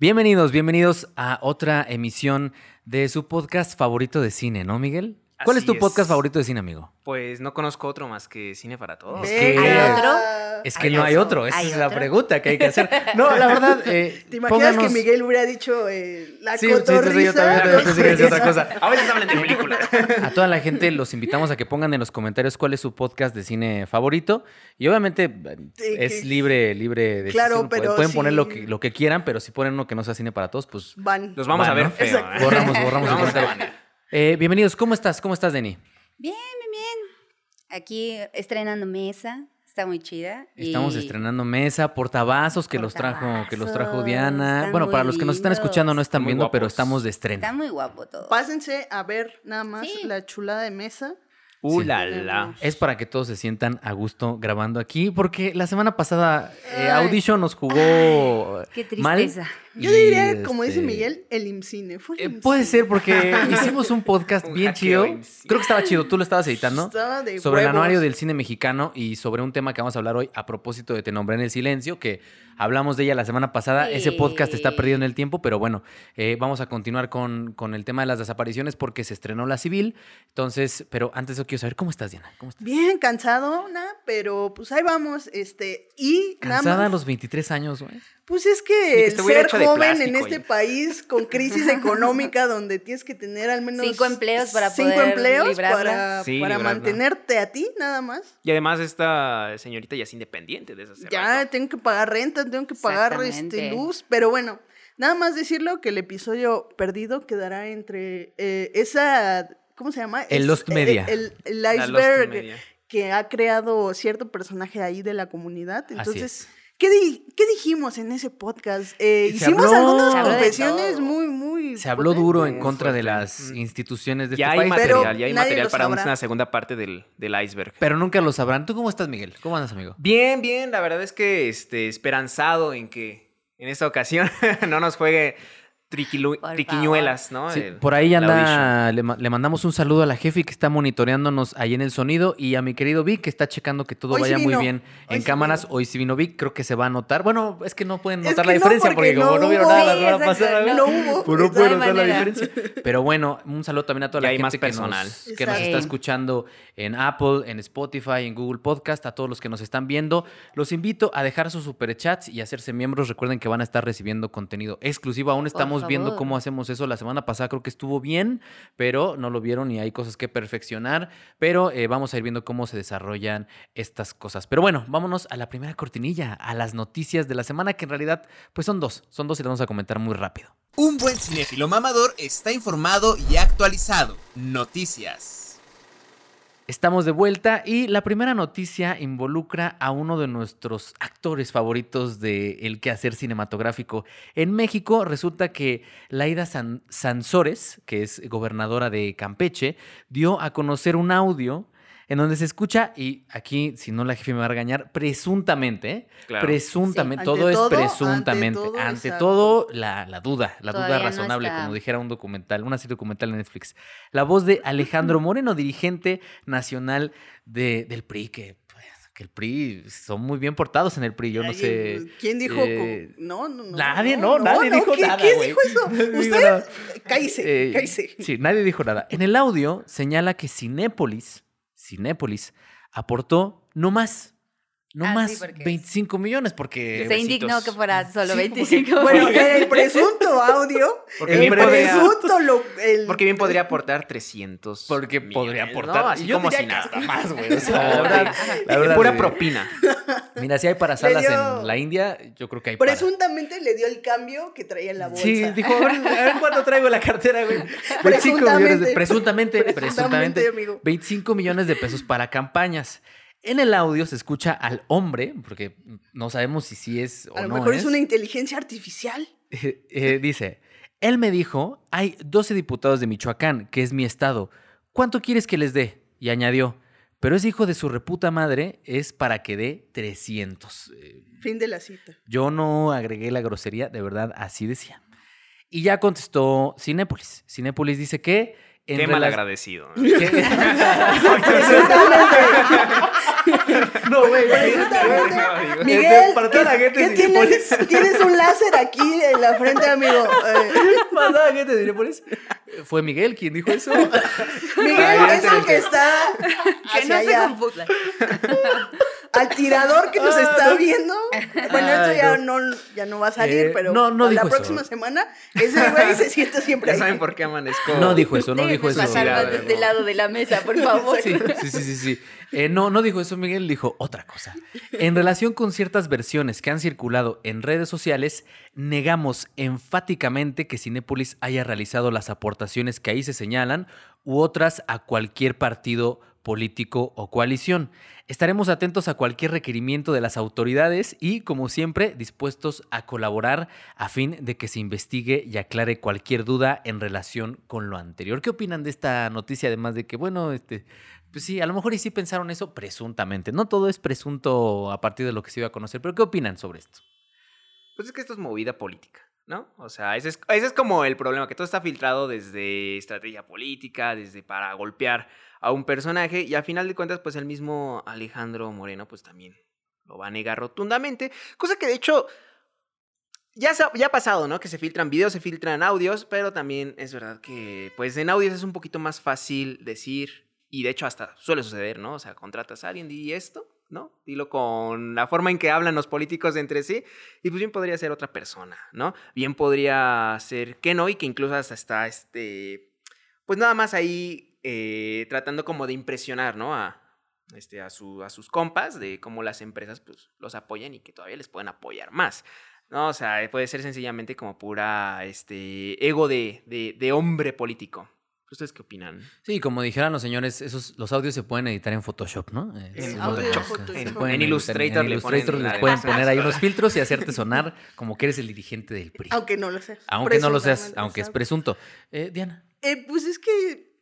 Bienvenidos, bienvenidos a otra emisión de su podcast favorito de cine, ¿no, Miguel? ¿Cuál es tu es. podcast favorito de cine, amigo? Pues no conozco otro más que Cine para Todos. Es que- ¿Hay otro? Es que ¿Hay no hay otro? otro, esa ¿Hay es la pregunta que hay que hacer. No, la verdad, eh, ¿Te imaginas pónganos- que Miguel hubiera dicho eh, la Sí, sí, sí, sí, cotorriza? yo también No, que decía otra cosa. A veces hablan de películas. A toda la gente los invitamos a que pongan en los comentarios cuál es su podcast de cine favorito. Y obviamente eh, Sí, es libre, libre de Claro, pero pueden poner lo sí. que, lo que quieran, pero si ponen uno que no sea cine para todos, pues Van. Los vamos Va, a ver ¿no? feo. ¿eh? borramos, borramos Vamos. Eh, bienvenidos, ¿cómo estás? ¿Cómo estás, Denny? Bien, bien, bien. Aquí estrenando mesa. Está muy chida. Estamos y- estrenando mesa, portavasos que los trajo, que los trajo Diana. Bueno, para los que nos están escuchando no están viendo, pero estamos de Está estreno. muy guapo todo. Pásense a ver nada más Sí. la chulada de mesa. Uh, Sí. la, la. Es para que todos se sientan a gusto grabando aquí, porque la semana pasada eh. Audition nos jugó Qué mal. Yo diría, como dice este, Miguel, el IMCINE. Fue el eh, puede ser porque hicimos un podcast Un bien chido. IMCINE. Creo que estaba chido. Tú lo estabas editando. Estaba de sobre el anuario del cine mexicano y sobre un tema que vamos a hablar hoy a propósito de Te nombré en el silencio, que hablamos de ella la semana pasada. Ese podcast está perdido en el tiempo, pero bueno, eh, vamos a continuar con, con el tema de las desapariciones porque se estrenó la civil. Entonces, pero antes yo quiero saber cómo estás, Diana. ¿Cómo estás? Bien cansado, ¿no? pero pues ahí vamos. este Y nada Cansada a los 23 años, güey. Pues es que que el ser de joven en este país con crisis económica donde tienes que tener al menos Cinco empleos para cinco poder empleos librarla. para, Sí, para librarla. mantenerte a ti nada más. Y además esta señorita ya es independiente desde hace Ya rato. tengo que pagar renta, tengo que pagar este, luz, pero bueno, nada más decirlo que el episodio perdido quedará entre eh, esa, ¿cómo se llama? El Es- Lost Media. El, iceberg Media. que ha creado cierto personaje ahí de la comunidad. Así Entonces, es. ¿Qué, di- qué dijimos en ese podcast? Eh, hicimos habló- algunas confesiones muy, muy... Se habló duro en contra de las Mm. instituciones de Ya este hay país. Pero material, ya hay material para sabrá. una segunda parte del, del iceberg. Pero nunca lo sabrán. ¿Tú cómo estás, Miguel? ¿Cómo andas, amigo? Bien, bien, la verdad es que este, esperanzado en que en esta ocasión no nos juegue triquiñuelas, ¿no? Sí, El- por ahí anda, le, le mandamos un saludo a la jefe que está monitoreándonos ahí en el sonido y a mi querido Vic que está checando que todo Hoy sí vaya muy bien hoy en sí cámaras. vino. Hoy sí vino Vic, creo que se va a notar. Bueno, es que no pueden Es notar que la no, diferencia porque, porque como no no vieron nada la semana pasada, No hubo. pues no No pueden notar la diferencia. Pero bueno, un saludo también a toda la gente más que, personal. nos, que nos está escuchando en Apple, en Spotify, en Google Podcast, a todos los que nos están viendo. Los invito a dejar sus superchats y hacerse miembros. Recuerden que van a estar recibiendo contenido exclusivo. Aún estamos viendo favor. cómo hacemos eso. La semana pasada creo que estuvo bien, pero no lo vieron y hay cosas que perfeccionar. Pero eh, vamos a ir viendo cómo se desarrollan estas cosas. Pero bueno, vámonos a la primera cortinilla, a las noticias de la semana, que en realidad pues son dos. Son dos y las vamos a comentar muy rápido. Un buen cinéfilo mamador está informado y actualizado. Noticias. Estamos de vuelta y la primera noticia involucra a uno de nuestros actores favoritos de el quehacer cinematográfico. En México resulta que Laida San- Sansores, que es gobernadora de Campeche, dio a conocer un audio en donde se escucha, y aquí, si no la jefe me va a regañar, presuntamente, ¿eh? Claro. presuntamente, Sí. todo es presuntamente, ante todo, ante exacto. todo, la, la duda, la Todavía duda razonable, como dijera un documental, una serie documental en Netflix. La voz de Alejandro Moreno, dirigente nacional de, del PRI, que, pues, que el PRI son muy bien portados en el PRI, yo no sé. ¿Quién dijo? eh, no, no, no. nadie, no, nadie dijo ¿qué- nada, ¿Quién dijo eso? Usted, cállese, Eh, cállese. Sí, nadie dijo nada. En el audio señala que Cinépolis, Cinépolis aportó no más, no Ah, sí, más porque es- 25 millones, porque... Se indignó que fuera solo Sí, 25. Bueno, en el presunto audio, Porque el bien podría- presunto, lo, el, Porque bien podría aportar 300 Porque podría millones, ¿no? aportar. Así Yo como si nada. más, güey. O sea, la No, verdad, la verdad, pura propina. Mira, si hay para salas dio- en la India, yo creo que hay para. presuntamente le dio el cambio que traía en la bolsa. Sí, dijo, a ver, a ver cuándo traigo la cartera, güey. 25 millones de, presuntamente, presuntamente, Presuntamente, amigo. 25 millones de pesos para campañas. En el audio se escucha al hombre, porque no sabemos si sí es o A lo no mejor es es. una inteligencia artificial. Eh, eh, dice, él me dijo, hay 12 diputados de Michoacán, que es mi estado. ¿Cuánto quieres que les dé? Y añadió, pero ese hijo de su reputa madre es para que dé 300. Eh, Fin de la cita. yo no agregué la grosería, de verdad, así decía. Y ya contestó Cinépolis. Cinépolis dice que... en Qué mal agradecido. que-. No, güey, digo. Miguel, Para toda la ¿qué- gente ¿qué de tienes? Tienes un láser aquí en la frente, amigo. Eh, Para toda la gente de Cinépolis. Fue Miguel quien dijo eso. Miguel es el que está Que no se confunda. Al tirador que nos Ah, está no. viendo. Bueno, esto ya no. ya no va a salir, Eh, pero no, no la dijo eso. próxima semana ese güey se siente siempre Ya ahí. saben por qué amanezco. No dijo eso, no dijo eso. pasar más Sí, de este lado de la mesa, por favor. Sí, sí, sí, sí. sí. Eh, no, no dijo eso Miguel, dijo otra cosa. En relación con ciertas versiones que han circulado en redes sociales, negamos enfáticamente que Cinépolis haya realizado las aportaciones que ahí se señalan u otras a cualquier partido político o coalición. Estaremos atentos a cualquier requerimiento de las autoridades y, como siempre, dispuestos a colaborar a fin de que se investigue y aclare cualquier duda en relación con lo anterior. ¿Qué opinan de esta noticia? Además de que, bueno, este, pues sí, a lo mejor y sí pensaron eso presuntamente. No todo es presunto a partir de lo que se iba a conocer, pero ¿qué opinan sobre esto? Pues es que esto es movida política, ¿no? O sea, ese es, ese es como el problema, que todo está filtrado desde estrategia política, desde para golpear a un personaje, y a final de cuentas, pues el mismo Alejandro Moreno, pues también lo va a negar rotundamente, cosa que de hecho ya, ya ha pasado, ¿no? Que se filtran videos, se filtran audios, pero también es verdad que, pues en audios es un poquito más fácil decir, y de hecho hasta suele suceder, ¿no? O sea, contratas a alguien, di esto, ¿no? Dilo con la forma en que hablan los políticos entre sí, y pues bien podría ser otra persona, ¿no? Bien podría ser que no, y que incluso hasta está, este, pues nada más ahí eh, tratando como de impresionar, ¿no? A, este, a, su, a sus compas de cómo las empresas pues los apoyan y que todavía les pueden apoyar más. No, o sea, puede ser sencillamente como pura este, ego de, de hombre político. ¿Ustedes qué opinan? Sí, como dijeran los señores, esos, los audios se pueden editar en Photoshop, ¿no? En audio, Photoshop. En- pueden en editar, Illustrator en le ponen Illustrator les pueden poner ahí unos filtros y hacerte sonar como que eres el dirigente del PRI. Aunque no lo seas. Aunque no lo seas, aunque es presunto. Eh, Diana. Eh, pues es que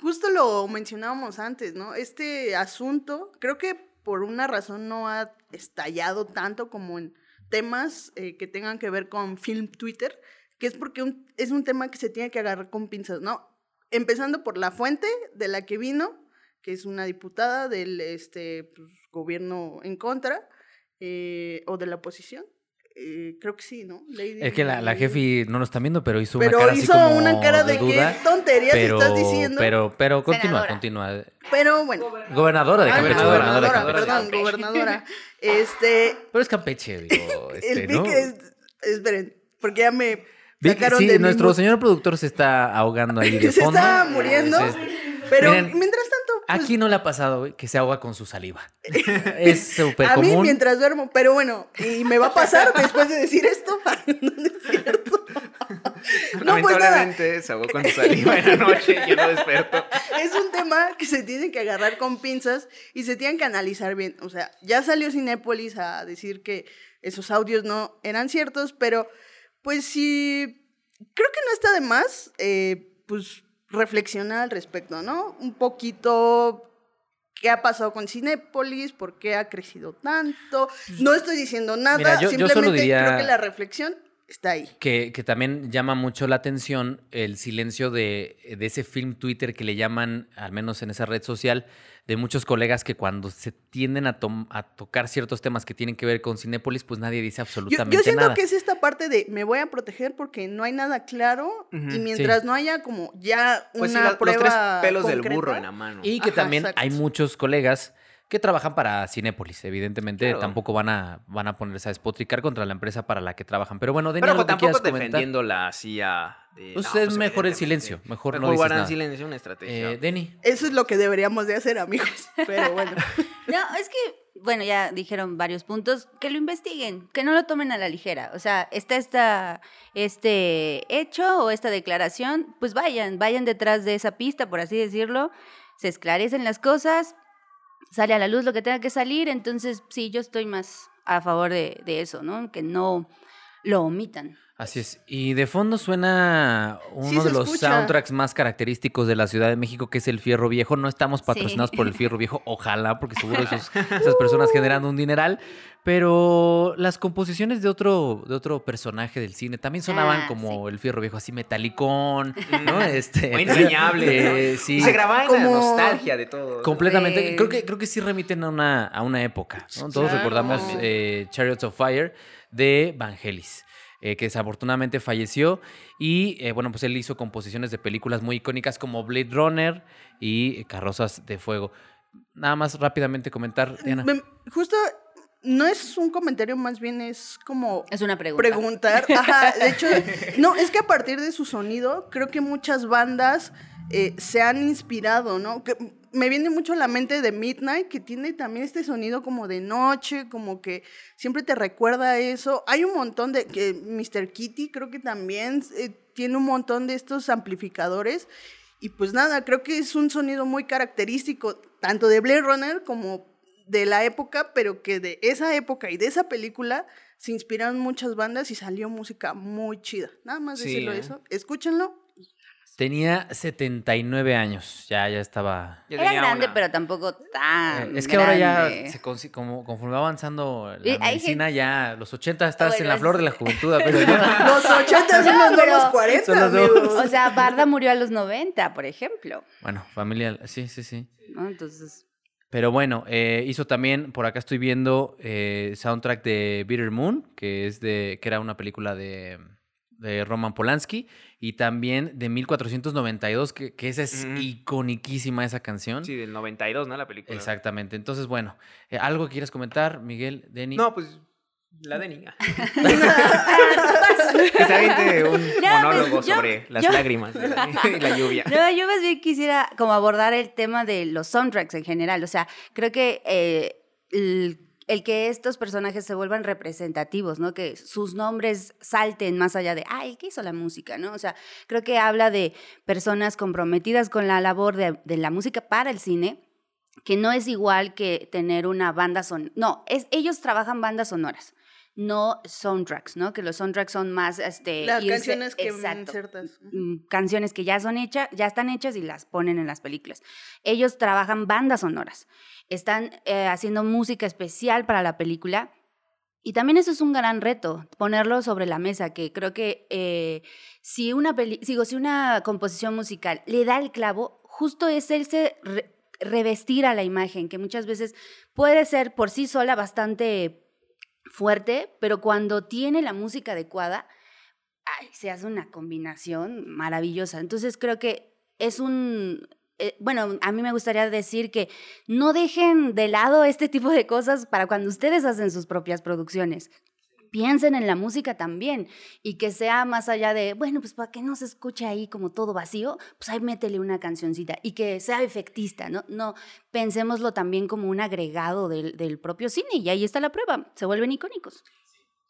justo lo mencionábamos antes, ¿no? Este asunto, creo que por una razón no ha estallado tanto como en temas eh, que tengan que ver con film Twitter, que es porque un- es un tema que se tiene que agarrar con pinzas, ¿no? Empezando por la fuente de la que vino, que es una diputada del este, pues, gobierno en contra eh, o de la oposición. Eh, creo que sí, ¿no? Lady- Es que la, la jefe no lo están viendo, pero hizo una Pero cara así hizo como una cara de, duda. qué tonterías pero, estás diciendo. pero, pero continúa, continúa. Pero bueno. Gobernadora de Ah, Campeche, gobernadora, gobernadora de. Campeche. perdón, gobernadora. Este, Pero es Campeche, digo. el Este, vi ¿no? es- esperen, porque ya me sacaron sí, de nuestro señor productor se está ahogando ahí de se fondo. está muriendo. Es- Pero Miren, mientras tanto, pues, Aquí no le ha pasado, güey, que se ahoga con su saliva. es súper a mí común. mientras duermo, pero bueno, y me va a pasar después de decir esto. no es cierto. No, pues Lamentablemente se ahogó con su saliva en la noche y yo no desperto. es un tema que se tiene que agarrar con pinzas y se tienen que analizar bien. O sea, ya salió Cinépolis a decir que esos audios no eran ciertos, pero pues sí, creo que no está de más, eh, pues reflexionar al respecto, ¿no? Un poquito qué ha pasado con Cinépolis, por qué ha crecido tanto. No estoy diciendo nada, Mira, yo- yo solo simplemente diría- creo que la reflexión está ahí. Que, que también llama mucho la atención el silencio de, de ese film Twitter que le llaman, al menos en esa red social, de muchos colegas que cuando se tienden a, tom- a tocar ciertos temas que tienen que ver con Cinépolis, pues nadie dice absolutamente yo siento nada. que es esta parte de me voy a proteger porque no hay nada claro y mientras no haya como ya Pues sí, una la- los tres prueba pelos del burro en la mano. Y que Ajá, también exacto. hay muchos colegas que trabajan para Cinépolis. Evidentemente, Claro. tampoco van a, van a ponerse a despotricar contra la empresa para la que trabajan. Pero bueno, Deni, Pero que tampoco quieras comentar. defendiéndola así a... de, Pues no, es mejor el silencio, mejor no Mejor dices guardar nada. silencio, una estrategia. Eh, Deni. Eso es lo que deberíamos de hacer, amigos. Pero bueno. No, es que, bueno, ya dijeron varios puntos, que lo investiguen, que no lo tomen a la ligera. O sea, está esta, este hecho o esta declaración, pues vayan, vayan detrás de esa pista, por así decirlo, se esclarecen las cosas, sale a la luz lo que tenga que salir, entonces sí, yo estoy más a favor de, eso, ¿no? Que no lo omitan. Así es. Y de fondo suena uno Sí, de los escucha. soundtracks más característicos de la Ciudad de México, que es el Fierro Viejo. No estamos Sí. patrocinados por el Fierro Viejo, ojalá, porque seguro esos- esas personas generan un dineral. Pero las composiciones de otro, de otro personaje del cine también sonaban Ah, como el Fierro Viejo, así metalicón, ¿no? Este, Muy entrañable. eh, ¿no? sí. Se grababa en la nostalgia de todo. Completamente. Creo que, creo que sí remiten a una, a una época. ¿no? Todos Claro. recordamos eh, Chariots of Fire de Vangelis, eh, que desafortunadamente falleció. Y eh, bueno, pues él hizo composiciones de películas muy icónicas como Blade Runner y Carrozas de Fuego. Nada más rápidamente comentar, Diana. Justo no es un comentario, más bien es como Es una pregunta. preguntar. Ajá, de hecho, no, es que a partir de su sonido, creo que muchas bandas eh, se han inspirado, ¿no? Que me viene mucho a la mente de Midnight, que tiene también este sonido como de noche, como que siempre te recuerda a eso. Hay un montón de, que Mr. Kitty creo que también eh, tiene un montón de estos amplificadores. Y pues nada, creo que es un sonido muy característico, tanto de Blade Runner como de la época, pero que de esa época y de esa película se inspiraron muchas bandas y salió música muy chida. Nada más Sí, decirlo ¿eh? eso. Escúchenlo. Tenía 79 años. Ya, ya estaba. Ya Era grande, una- pero tampoco tan. Eh, es que ahora ya, se consi- como, conforme va avanzando la medicina, ya los 80 estás Bueno, en la es- flor de la juventud. pero Los 80 son No, los pero- nuevos 40, Son los nuevos. O sea, Barda murió a los 90, por ejemplo. bueno, familia, sí, sí, sí. ¿no? Entonces. Pero bueno, eh, hizo también, por acá estoy viendo, eh, soundtrack de Bitter Moon, que es de, que era una película de, de Roman Polanski, y también de 1492, que, que esa es Ujú. iconiquísima esa canción. Sí, del 92, ¿no? La película. Exactamente. Entonces, bueno, eh, ¿algo que quieras comentar, Miguel, Denny? No, pues la de niña. que se aviente un No, monólogo pues, yo- sobre las yo- lágrimas y la lluvia. No, yo más bien quisiera como abordar el tema de los soundtracks en general. O sea, creo que eh, el, el que estos personajes se vuelvan representativos, ¿no? Que sus nombres salten más allá de, ay, ¿qué hizo la música? ¿no? O sea, creo que habla de personas comprometidas con la labor de, de la música para el cine, que no es igual que tener una banda sonora. No, es, ellos trabajan bandas sonoras. No soundtracks, ¿no? Que los soundtracks son más, este... Las irse- canciones que Exacto insertas. mm, canciones que ya son hechas, ya están hechas y las ponen en las películas. Ellos trabajan bandas sonoras, están eh, haciendo música especial para la película. Y también eso es un gran reto, ponerlo sobre la mesa, que creo que eh, si, una peli digo, si una composición musical le da el clavo, justo es el se re- revestir a la imagen, que muchas veces puede ser por sí sola bastante fuerte, pero cuando tiene la música adecuada, ay, se hace una combinación maravillosa. Entonces creo que es un... eh, bueno, a mí me gustaría decir que no dejen de lado este tipo de cosas para cuando ustedes hacen sus propias producciones. Piensen en la música también y que sea más allá de, bueno, pues para que no se escuche ahí como todo vacío, pues ahí métele una cancioncita y que sea efectista, ¿no? No, pensémoslo también como un agregado del, del propio cine y ahí está la prueba, se vuelven icónicos.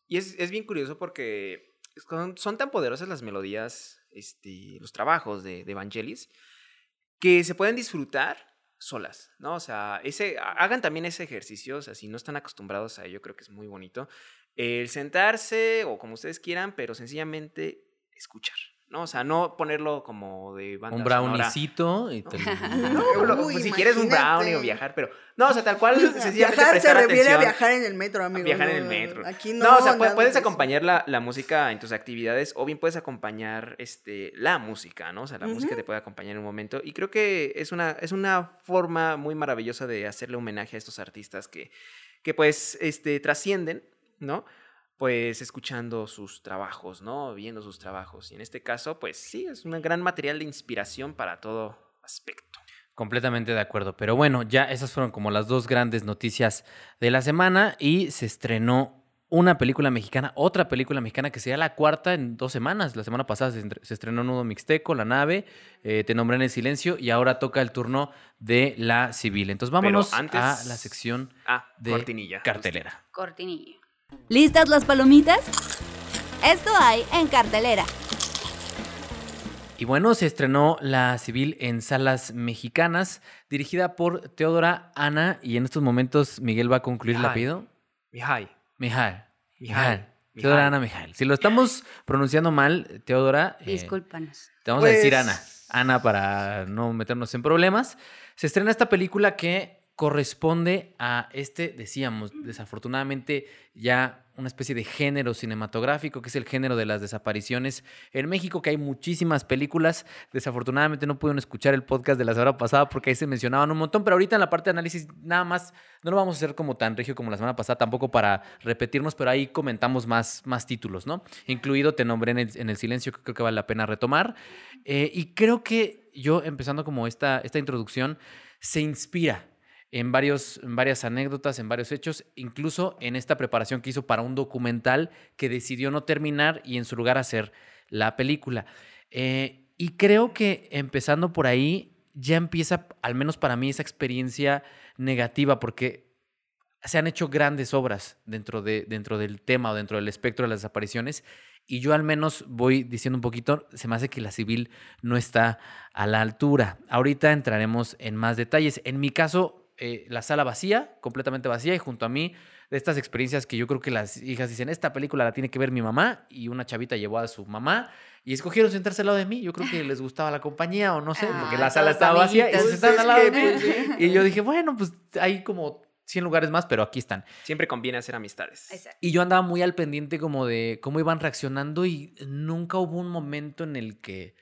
Y es, es bien curioso porque son, son tan poderosas las melodías, este, los trabajos de, de Vangelis, que se pueden disfrutar solas, ¿no? O sea, ese, ha- hagan también ese ejercicio, o sea, si no están acostumbrados a ello, creo que es muy bonito. El sentarse o como ustedes quieran, pero sencillamente escuchar, ¿no? O sea, no ponerlo como de banda Un browniecito y te- No, lo- Uy, pues, si quieres un brownie o viajar, pero no, o sea, tal cual, sencillamente Viajar se refiere a atención. viajar en el metro, A amigo. viajar en el metro. Aquí no, no. o sea, puedes acompañar la, la música en tus actividades o bien puedes acompañar este, la música, ¿no? O sea, la música te puede acompañar en un momento. Y creo que es una, es una forma muy maravillosa de hacerle homenaje a estos artistas que, que pues, este, trascienden, ¿no? Pues escuchando sus trabajos, ¿no? Viendo sus trabajos. Y en este caso, pues sí, es un gran material de inspiración para todo aspecto. Completamente de acuerdo. Pero bueno, ya esas fueron como las dos grandes noticias de la semana y se estrenó una película mexicana, otra película mexicana que sería la cuarta en dos semanas. La semana pasada se, estrenó Nudo Mixteco, La Nave, eh, Te nombré en el silencio y ahora toca el turno de La Civil. Entonces vámonos antes- a la sección Ah, de cortinilla. cartelera. Cortinilla. ¿Listas las palomitas? Esto hay en cartelera. Y bueno, se estrenó La Civil en salas mexicanas, dirigida por Teodora Ana y en estos momentos Miguel va a concluir el apellido. Mihai. Mijal. Mijal. Teodora Ana Mijail. Si lo estamos pronunciando mal, Teodora, eh, Discúlpanos. te vamos a decir Pues- Ana. Ana para no meternos en problemas. Se estrena esta película que corresponde a este, decíamos, desafortunadamente ya una especie de género cinematográfico, que es el género de las desapariciones en México, que hay muchísimas películas. Desafortunadamente no pudieron escuchar el podcast de la semana pasada porque ahí se mencionaban un montón, pero ahorita en la parte de análisis nada más, no lo vamos a hacer como tan regio como la semana pasada, tampoco para repetirnos, pero ahí comentamos más, más títulos, ¿no? Incluido Te nombré en el, en el silencio, que creo que vale la pena retomar. Eh, y creo que yo, empezando como esta, esta introducción, se inspira en, varios, varias anécdotas, en varios hechos, incluso en esta preparación que hizo para un documental que decidió no terminar y en su lugar hacer la película. Eh, y creo que empezando por ahí ya empieza, al menos para mí, esa experiencia negativa, porque se han hecho grandes obras dentro, de, dentro del tema o dentro del espectro de las desapariciones. Y yo al menos voy diciendo un poquito, se me hace que la civil no está a la altura. Ahorita entraremos en más detalles. En mi caso, eh, la sala vacía, completamente vacía, y junto a mí, de estas experiencias que yo creo que las hijas dicen, esta película la tiene que ver mi mamá, y una chavita llevó a su mamá, y escogieron sentarse al lado de mí. Yo creo que les gustaba la compañía o no sé, porque Ah, la sala todos estaba vacía y se sentaron al lado de mí. pues, Y yo dije, bueno, pues hay como 100 lugares más, pero aquí están. Siempre conviene hacer amistades. Exacto. Y yo andaba muy al pendiente como de cómo iban reaccionando y nunca hubo un momento en el que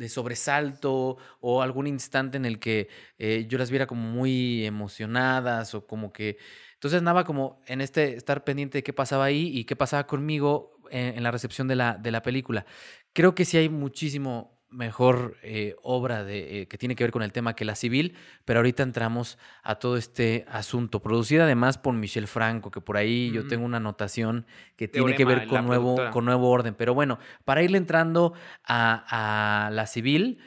de sobresalto o algún instante en el que eh, yo las viera como muy emocionadas o como que... Entonces andaba como en este estar pendiente de qué pasaba ahí y qué pasaba conmigo en, en la recepción de la, de la película. Creo que sí hay muchísimo mejor eh, obra de, eh, que tiene que ver con el tema que la civil, pero ahorita entramos a todo este asunto, producida además por Michelle Franco, que por ahí yo tengo una anotación que tiene que ver con nuevo, productora. con nuevo orden. Pero bueno, para irle entrando a, a la civil,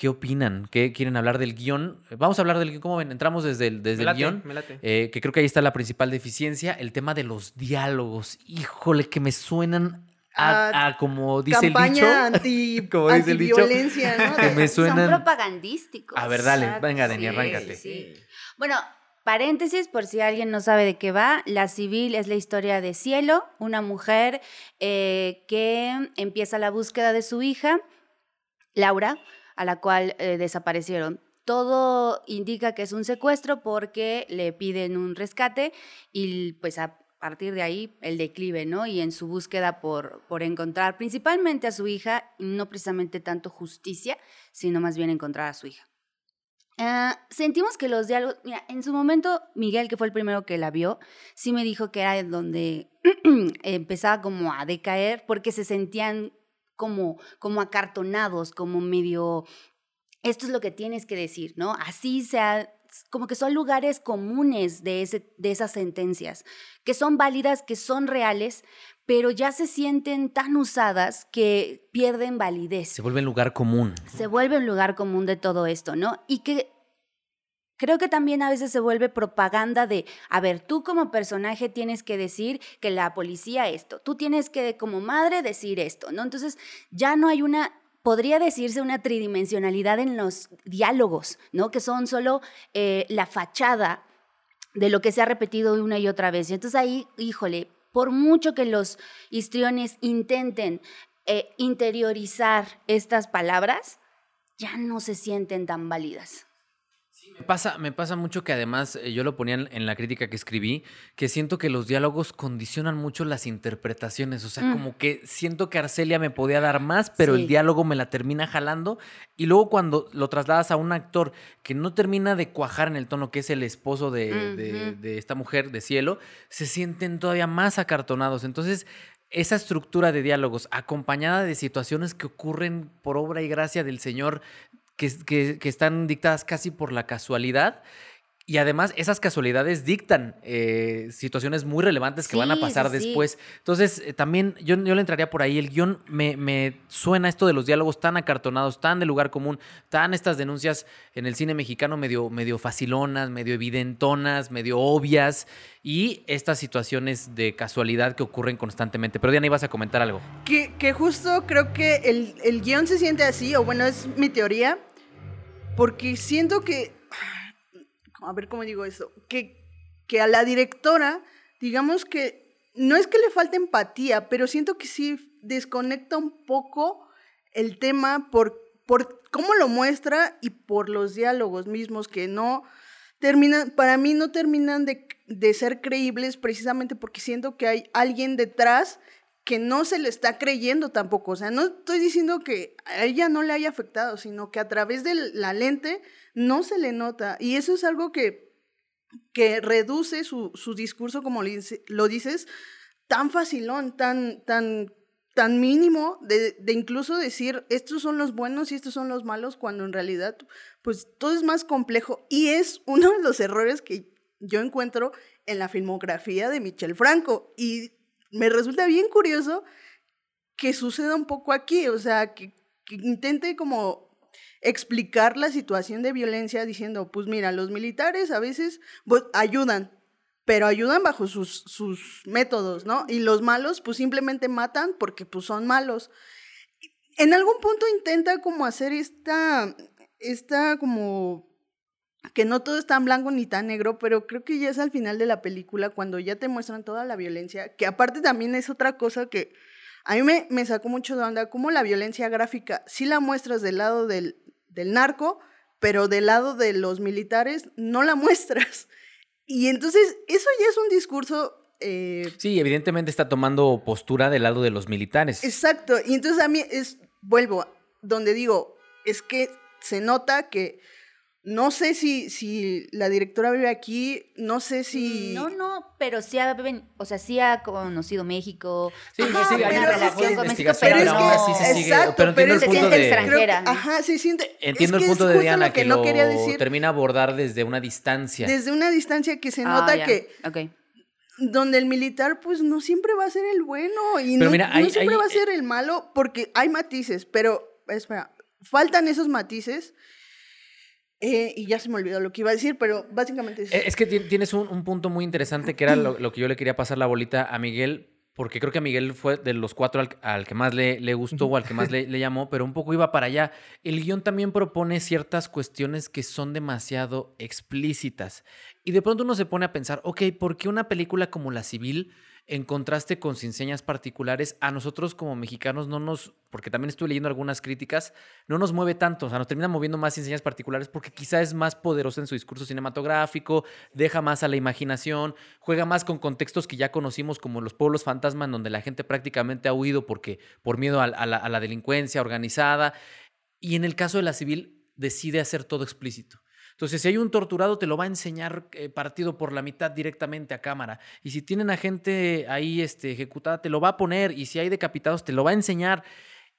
¿qué opinan? ¿Qué quieren hablar del guion? Vamos a hablar del guion, ¿cómo ven? Entramos desde el, desde me el guion. me late. Eh, que creo que ahí está la principal deficiencia, el tema de los diálogos. Híjole, que me suenan a, Ah, a como dice el dicho. anti, Como dice el dicho, antiviolencia, ¿no? que De- me suenan- Son propagandísticos. A ver, dale, Exacto, venga, Dani, sí, arráncate. sí. Bueno, paréntesis por si alguien no sabe de qué va. La civil es la historia de Cielo, una mujer eh, que empieza la búsqueda de su hija, Laura, a la cual eh, desaparecieron. Todo indica que es un secuestro porque le piden un rescate y pues a partir de ahí el declive, ¿no? Y en su búsqueda por, por encontrar principalmente a su hija, no precisamente tanto justicia, sino más bien encontrar a su hija. Ah, sentimos que los diálogos, mira, en su momento Miguel, que fue el primero que la vio, sí me dijo que era donde empezaba como a decaer porque se sentían como, como acartonados, como medio, esto es lo que tienes que decir, ¿no? Así sea, como que son lugares comunes de, ese, de esas sentencias, que son válidas, que son reales, pero ya se sienten tan usadas que pierden validez Se vuelve en lugar común. se vuelve un lugar común de todo esto, ¿no? Y que creo que también a veces se vuelve propaganda de, a ver, tú como personaje tienes que decir que la policía esto, tú tienes que como madre decir esto, ¿no? Entonces ya no hay una... Podría decirse una tridimensionalidad en los diálogos, ¿no? Que son solo eh, la fachada de lo que se ha repetido una y otra vez. Y entonces ahí, híjole, por mucho que los histriones intenten eh, interiorizar estas palabras, ya no se sienten tan válidas. Me pasa, me pasa mucho que además eh, yo lo ponía en, la crítica que escribí, que siento que los diálogos condicionan mucho las interpretaciones. O sea, Mm. como que siento que Arcelia me podía dar más, pero Sí. el diálogo me la termina jalando. Y luego cuando lo trasladas a un actor que no termina de cuajar en el tono, que es el esposo de, de esta mujer de cielo, se sienten todavía más acartonados. Entonces, esa estructura de diálogos, acompañada de situaciones que ocurren por obra y gracia del Señor, que, que- que están dictadas casi por la casualidad. Y además, esas casualidades dictan eh, situaciones muy relevantes que van a pasar sí, sí. después. Entonces, eh, también yo, yo le entraría por ahí. El guion me, me suena esto de los diálogos tan acartonados, tan de lugar común, tan estas denuncias en el cine mexicano medio, medio facilonas, medio evidentonas, medio obvias. Y estas situaciones de casualidad que ocurren constantemente. Pero Diana, ibas a comentar algo. Que, que justo creo que el, el guion se siente así, o bueno, es mi teoría, porque siento que, a ver cómo digo esto, que, que a la directora, digamos que no es que le falte empatía, pero siento que sí desconecta un poco el tema por, por cómo lo muestra y por los diálogos mismos que no terminan, para mí no terminan de, de ser creíbles precisamente porque siento que hay alguien detrás que no se le está creyendo tampoco. O sea, no estoy diciendo que a ella no le haya afectado, sino que a través de la lente no se le nota. Y eso es algo que, que reduce su, su discurso, como lo dices, tan facilón, tan, tan, tan mínimo, de, de, incluso decir, estos son los buenos y estos son los malos, cuando en realidad, pues todo es más complejo. Y es uno de los errores que yo encuentro en la filmografía de Michel Franco. Y me resulta bien curioso que suceda un poco aquí, o sea, que, intente como explicar la situación de violencia diciendo, pues mira, los militares a veces pues, ayudan, pero ayudan bajo sus, sus métodos, ¿no? Y los malos pues simplemente matan porque pues son malos. En algún punto intenta como hacer esta, esta como que no todo es tan blanco ni tan negro, pero creo que ya es al final de la película cuando ya te muestran toda la violencia, que aparte también es otra cosa que a mí me, me sacó mucho de onda, como la violencia gráfica, sí la muestras del lado del, del narco, pero del lado de los militares no la muestras. Y entonces eso ya es un discurso... Eh, sí, evidentemente está tomando postura del lado de los militares. Exacto, y entonces a mí es, vuelvo, donde digo, es que se nota que no sé si, si la directora vive aquí, no sé si... No, no, pero sí ha, o sea, sí ha conocido México. Sí, sí, sí, hay una relación con México, pero, pero no, sí se sigue. exacto, pero pero entiendo el se punto siente de... extranjera. ajá, se siente... Entiendo es el que punto es de Diana lo que, no lo quería decir. termina a abordar desde una distancia. Desde una distancia que se Ah, nota que ok. donde el militar pues no siempre va a ser el bueno y Pero no, mira, no hay- siempre hay- va a ser el malo porque hay matices, pero espera, faltan esos matices eh, y ya se me olvidó lo que iba a decir, pero básicamente es... Eh, Es que ti- tienes un, un punto muy interesante que era lo, lo que yo le quería pasar la bolita a Miguel, porque creo que a Miguel fue de los cuatro al, al que más le, le gustó o al que más le, le llamó, pero un poco iba para allá. El guion también propone ciertas cuestiones que son demasiado explícitas. Y de pronto uno se pone a pensar, ok, ¿por qué una película como La Civil, en contraste con Sin Señas Particulares, a nosotros como mexicanos no nos, porque también estuve leyendo algunas críticas, no nos mueve tanto, o sea, nos termina moviendo más Sin Particulares porque quizá es más poderoso en su discurso cinematográfico, deja más a la imaginación, juega más con contextos que ya conocimos como los pueblos fantasma, en donde la gente prácticamente ha huido porque, por miedo a la, a la delincuencia organizada. Y en el caso de la civil, decide hacer todo explícito. Entonces, si hay un torturado, te lo va a enseñar eh, partido por la mitad directamente a cámara. Y si tienen a gente ahí este, ejecutada, te lo va a poner. Y si hay decapitados, te lo va a enseñar.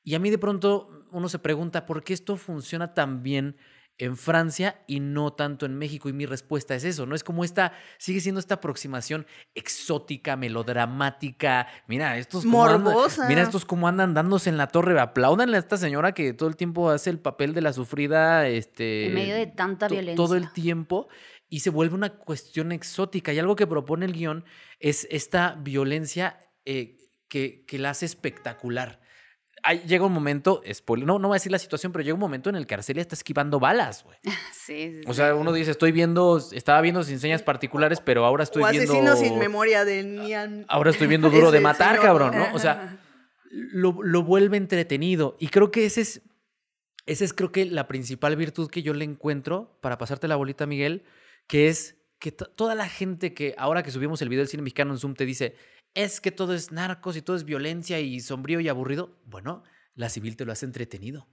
Y a mí de pronto uno se pregunta, ¿por qué esto funciona tan bien en Francia y no tanto en México? Y mi respuesta es eso, ¿no? Es como esta, sigue siendo esta aproximación exótica, melodramática. Mira, estos como andan- Morbosa. mira estos como andan dándose en la torre. Apláudanle a esta señora que todo el tiempo hace el papel de la sufrida. Este, En medio de tanta violencia. Todo el tiempo y se vuelve una cuestión exótica. Y algo que propone el guion es esta violencia eh, que, que la hace espectacular. Hay- llega un momento, spoiler, no, no voy a decir la situación, pero llega un momento en el que Arcelia está esquivando balas, güey. Sí, sí, O sea, uno dice, estoy viendo, estaba viendo sin señas particulares, pero ahora estoy o viendo... asesino sin memoria de Nian. Ahora estoy viendo duro de matar, señor, cabrón, ¿no? O sea, lo, lo vuelve entretenido. Y creo que ese es, ese es creo que la principal virtud que yo le encuentro, para pasarte la bolita, Miguel, que es que to- toda la gente que ahora que subimos el video del cine mexicano en Zoom te dice, es que todo es narcos y todo es violencia y sombrío y aburrido. Bueno, la civil te lo hace entretenido.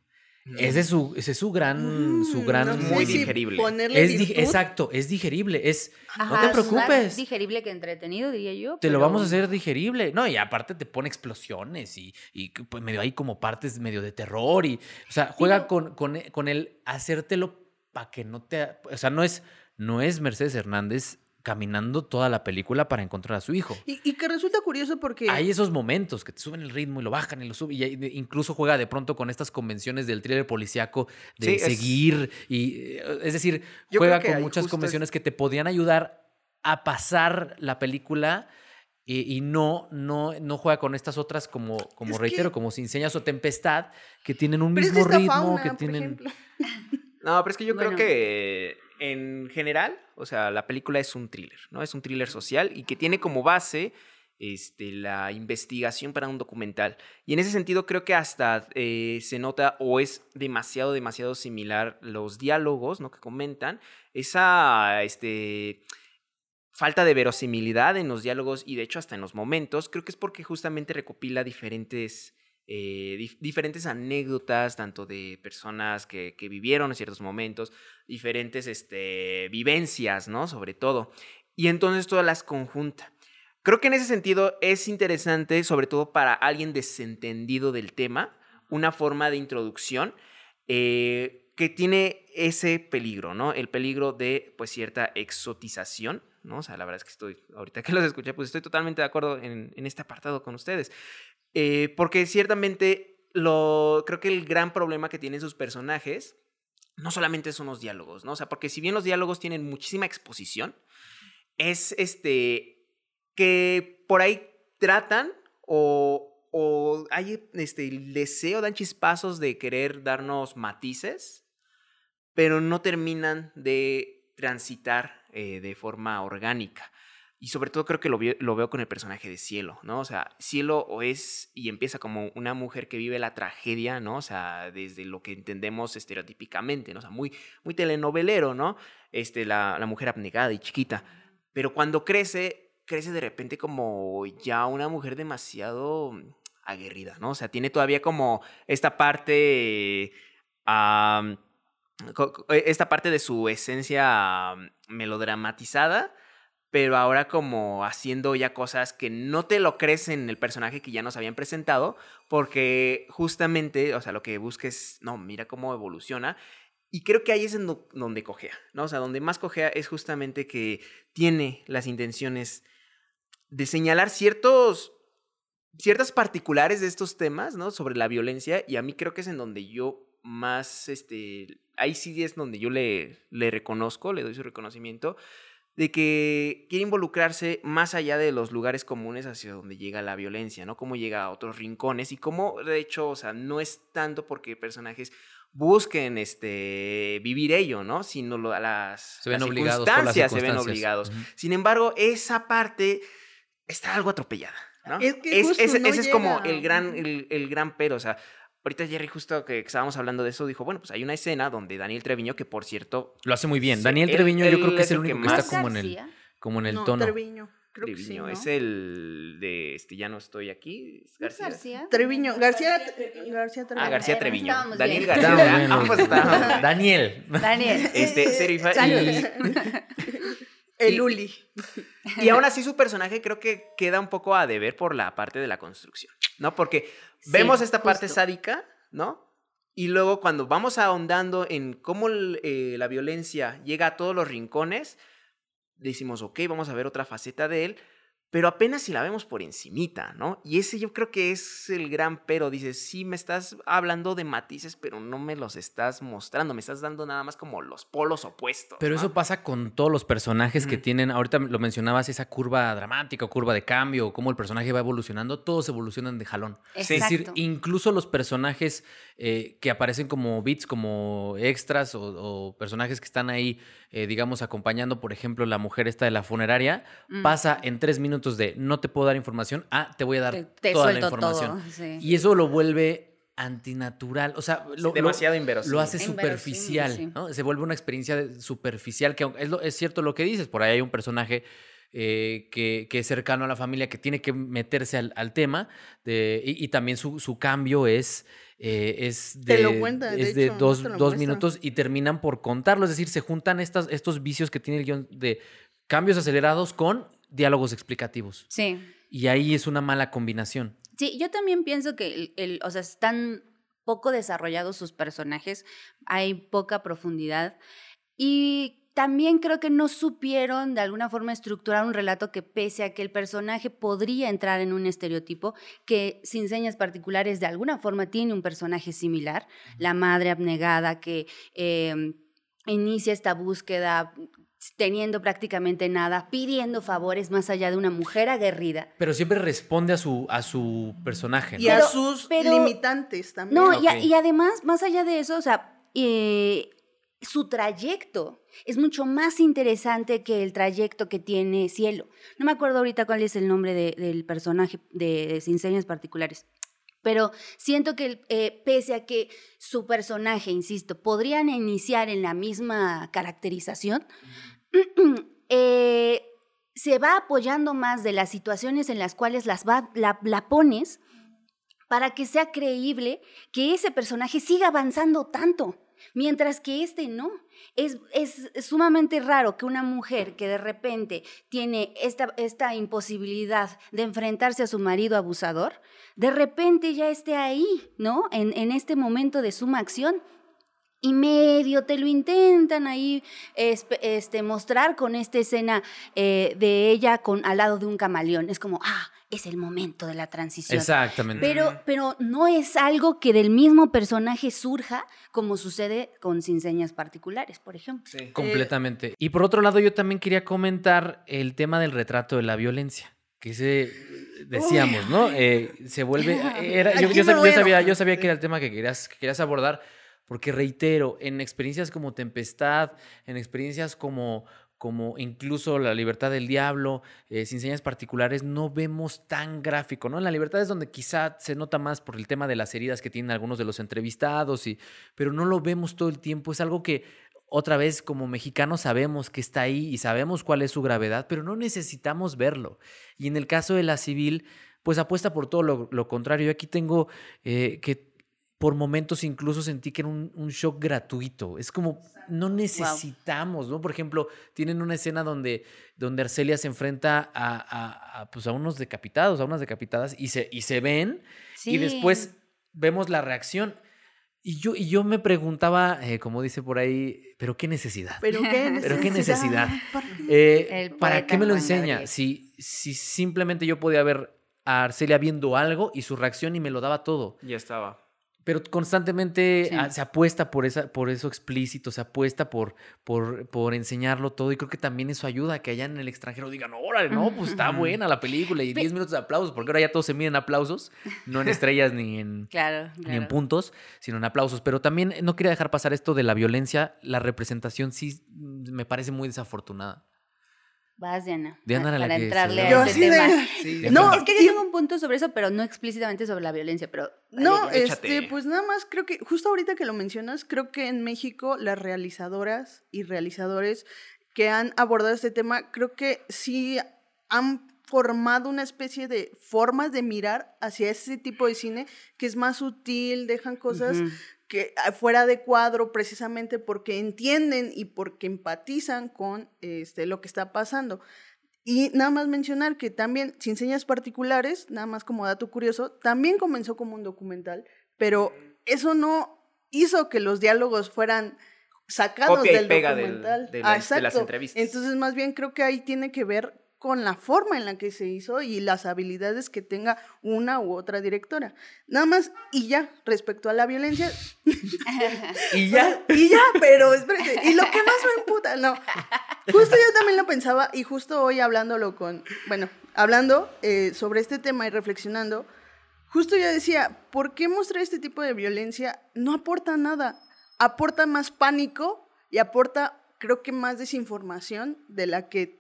Ese es su, ese es su gran, su gran... no Es sé muy si digerible. ponerle es di- exacto, es digerible, es... no te es más preocupes. digerible que entretenido, diría yo. Te lo vamos a hacer digerible. No, y aparte te pone explosiones y, y pues, medio hay como partes medio de terror. Y, o sea, juega con, con, con el hacértelo para que no te. O sea, no es, no es Mercedes Hernández caminando toda la película para encontrar a su hijo. Y, y que resulta curioso porque... Hay esos momentos que te suben el ritmo y lo bajan y lo suben. Y incluso juega de pronto con estas convenciones del thriller policíaco de Sí, es- seguir. Y, eh, es decir, Yo juega con muchas es- convenciones que te podían ayudar a pasar la película. Y, y no, no, no juega con estas otras como, como Es reitero, que- como Sin Señas o Tempestad, que tienen un Pero es mismo esta ritmo, fauna, que tienen. ejemplo. No, pero es que yo Bueno. creo que en general, o sea, la película es un thriller, ¿no? Es un thriller social y que tiene como base este, la investigación para un documental. Y en ese sentido creo que hasta eh, se nota o es demasiado, demasiado similar los diálogos ¿no? que comentan, esa este, falta de verosimilidad en los diálogos y de hecho hasta en los momentos, creo que es porque justamente recopila diferentes... Eh, diferentes anécdotas, tanto de personas que, vivieron en ciertos momentos, diferentes este, vivencias, ¿no? Sobre todo. Y entonces todas las conjunta. Creo que en ese sentido es interesante, sobre todo para alguien desentendido del tema, una forma de introducción eh, que tiene ese peligro, ¿no? El peligro de, pues, cierta exotización, ¿no? O sea, la verdad es que estoy, ahorita que los escuché, pues estoy totalmente de acuerdo en, este apartado con ustedes. Eh, porque ciertamente lo, creo que el gran problema que tienen sus personajes no solamente son los diálogos, ¿no? O sea, porque si bien los diálogos tienen muchísima exposición, es este que por ahí tratan o, o hay este, el deseo, dan chispazos de querer darnos matices, pero no terminan de transitar eh, de forma orgánica. Y sobre todo creo que lo, lo, veo con el personaje de Cielo, ¿no? O sea, Cielo o es y empieza como una mujer que vive la tragedia, ¿no? O sea, desde lo que entendemos estereotípicamente, ¿no? O sea, muy, muy telenovelero, ¿no? Este, la, la mujer abnegada y chiquita. Pero cuando crece, crece de repente como ya una mujer demasiado aguerrida, ¿no? O sea, tiene todavía como esta parte, esta parte de su esencia melodramatizada, pero ahora como haciendo ya cosas que no te lo crees en el personaje que ya nos habían presentado, porque justamente, o sea, lo que busques, no, mira cómo evoluciona. Y creo que ahí es en donde cojea, ¿no? O sea, donde más cojea es justamente que tiene las intenciones de señalar ciertos, ciertas particulares de estos temas, ¿no? Sobre la violencia, y a mí creo que es en donde yo más, este, ahí sí es donde yo le, le reconozco, le doy su reconocimiento, de que quiere involucrarse más allá de los lugares comunes hacia donde llega la violencia, ¿no? Cómo llega a otros rincones y cómo, de hecho, o sea, no es tanto porque personajes busquen este, vivir ello, ¿no? Sino las, se ven circunstancias, se ven obligados. Sin embargo, esa parte está algo atropellada. ¿no? Es que ese, es como el gran, el, gran pero. O sea, ahorita Jerry, justo que estábamos hablando de eso, dijo, bueno, pues hay una escena donde Daniel Treviño, que por cierto... Lo hace muy bien. Daniel Treviño yo creo que es el único que, está como en el, como en el tono. Treviño. Creo que sí, es el de este ya no estoy aquí. García. García? Treviño, García, García Treviño. Ah, García Treviño. Daniel García. Ah, Daniel. Daniel. Este, Serifa, y, el Uli. Y aún así su personaje creo que queda un poco a deber por la parte de la construcción, ¿no? Porque vemos esta parte sádica, ¿no? Y luego cuando vamos ahondando en cómo eh, la violencia llega a todos los rincones, decimos, ok, vamos a ver otra faceta de él, pero apenas si la vemos por encimita, ¿no? Y ese yo creo que es el gran pero, dices, sí, me estás hablando de matices, pero no me los estás mostrando, me estás dando nada más como los polos opuestos. Pero eso pasa con todos los personajes que tienen, ahorita lo mencionabas, esa curva dramática, curva de cambio, cómo el personaje va evolucionando, todos evolucionan de jalón. Es decir, incluso los personajes eh, que aparecen como bits, como extras o, personajes que están ahí, eh, digamos, acompañando, por ejemplo, la mujer esta de la funeraria, mm. pasa en tres minutos de no te puedo dar información ah, te voy a dar toda la información. Y eso lo vuelve antinatural, o sea, lo, demasiado Lo hace superficial, ¿no? Se vuelve una experiencia superficial, que es, es cierto lo que dices, por ahí hay un personaje eh, que, que, es cercano a la familia, que tiene que meterse al, tema, de, y, también su, su cambio es, eh, es de, es de dos, dos minutos y terminan por contarlo, es decir, se juntan estas, estos vicios que tiene el guion de cambios acelerados con diálogos explicativos. Sí. Y ahí es una mala combinación. Sí, yo también pienso que, el, o sea, están poco desarrollados sus personajes, hay poca profundidad y también creo que no supieron de alguna forma estructurar un relato que pese a que el personaje podría entrar en un estereotipo, que sin señas particulares de alguna forma tiene un personaje similar, la madre abnegada que... Em, inicia esta búsqueda teniendo prácticamente nada, pidiendo favores más allá de una mujer aguerrida. Pero siempre responde a su, a su personaje. Y a sus limitantes también. No, y, además, más allá de eso, o sea, eh, su trayecto es mucho más interesante que el trayecto que tiene Cielo. No me acuerdo ahorita cuál es el nombre de- del personaje de Sin Señas Particulares. Pero siento que eh, pese a que su personaje, insisto, podrían iniciar en la misma caracterización, eh, se va apoyando más de las situaciones en las cuales las va- la, la pones para que sea creíble que ese personaje siga avanzando tanto, mientras que este no. Es, es sumamente raro que una mujer que de repente tiene esta, esta imposibilidad de enfrentarse a su marido abusador, de repente ya esté ahí, ¿no? En, en este momento de suma acción. Y medio te lo intentan ahí este, mostrar con esta escena eh, de ella con, al lado de un camaleón. Es como, ah, es el momento de la transición. Exactamente. Pero, pero no es algo que del mismo personaje surja como sucede con Sin Señas Particulares, por ejemplo. Sí. Completamente. Y por otro lado, yo también quería comentar el tema del retrato de la violencia. Que se decíamos, ¿no? Eh, se vuelve. Era, yo, sab- sabía, yo sabía que era el tema que querías, que querías abordar. Porque reitero, en experiencias como Tempestad, en experiencias como, como incluso La Libertad del Diablo, eh, sin señas particulares, no vemos tan gráfico, ¿no? En La Libertad es donde quizá se nota más por el tema de las heridas que tienen algunos de los entrevistados, y, pero no lo vemos todo el tiempo. Es algo que otra vez como mexicanos sabemos que está ahí y sabemos cuál es su gravedad, pero no necesitamos verlo. Y en el caso de la civil, pues apuesta por todo lo, lo contrario. Yo aquí tengo eh, que por momentos incluso sentí que era un, un shock gratuito. Es como, no necesitamos, ¿no? Por ejemplo, tienen una escena donde, donde Arcelia se enfrenta a, a- a, pues a unos decapitados, a unas decapitadas, y se, y se ven, y Sí. después vemos la reacción. Y yo, y yo me preguntaba, eh, como dice por ahí, ¿pero qué necesidad? Pero qué necesidad. Pero qué necesidad. ¿Para qué? Eh, ¿Para qué me lo enseña? Si, si simplemente yo podía ver a Arcelia viendo algo y su reacción y me lo daba todo. Ya estaba. Pero constantemente Sí. ah, se apuesta por, esa, por eso explícito, se apuesta por, por, por enseñarlo todo. Y creo que también eso ayuda a que allá en el extranjero digan, órale, no, pues está buena la película y Pe- 10 minutos de aplausos, porque ahora ya todos se miden aplausos, no en estrellas ni en, Claro, ni en puntos, sino en aplausos. Pero también no quería dejar pasar esto de la violencia. La representación sí mm, me parece muy desafortunada. Vas, Diana. Diana era la para que se entrarle a Yo este así de- tema. Sí, De No. Es que yo tengo un punto sobre eso, pero no explícitamente sobre la violencia, pero... No, Échate. este, pues nada más creo que, justo ahorita que lo mencionas, creo que en México las realizadoras y realizadores que han abordado este tema, creo que sí han formado una especie de formas de mirar hacia ese tipo de cine que es más sutil, dejan cosas. Que ah, fuera de cuadro precisamente porque entienden y porque empatizan con este, lo que está pasando. Y nada más mencionar que también, sin señas particulares, nada más como dato curioso, también comenzó como un documental, pero eso no hizo que los diálogos fueran sacados Copia y del pega del- documental. de Ah, las- de las entrevistas. Entonces, más bien creo que ahí tiene que ver con la forma en la que se hizo y las habilidades que tenga una u otra directora. Nada más, y ya, respecto a la violencia, Y ya. y ya, pero espérate. Y lo que más me emputa, no. Justo yo también lo pensaba y justo hoy hablándolo con, bueno, hablando eh, sobre este tema y reflexionando, justo yo decía, ¿por qué mostrar este tipo de violencia? No aporta nada. Aporta más pánico y aporta, creo que más desinformación de la que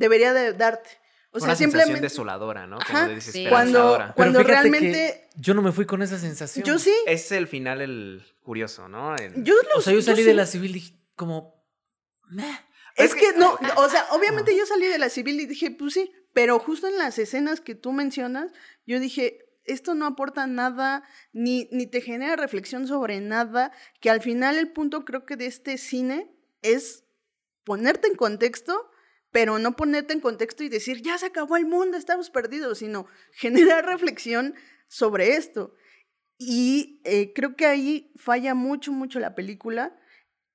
debería de darte. O Una sea, sensación simplemente desoladora, ¿no? Ajá, Como de sí. desesperanzadora. Pero Cuando realmente- yo no me fui con esa sensación. yo sí, Es el final el curioso, ¿no? El- yo lo O sea, yo salí de la civil y dije, como. "Meh". Es que no, o sea, obviamente yo salí de la civil y dije, pues sí, pero justo en las escenas que tú mencionas, yo dije, esto no aporta nada, ni, ni te genera reflexión sobre nada, que al final el punto creo que de este cine es ponerte en contexto, pero no ponerte en contexto y decir, ya se acabó el mundo, estamos perdidos, sino generar reflexión sobre esto. Y eh, creo que ahí falla mucho, mucho la película.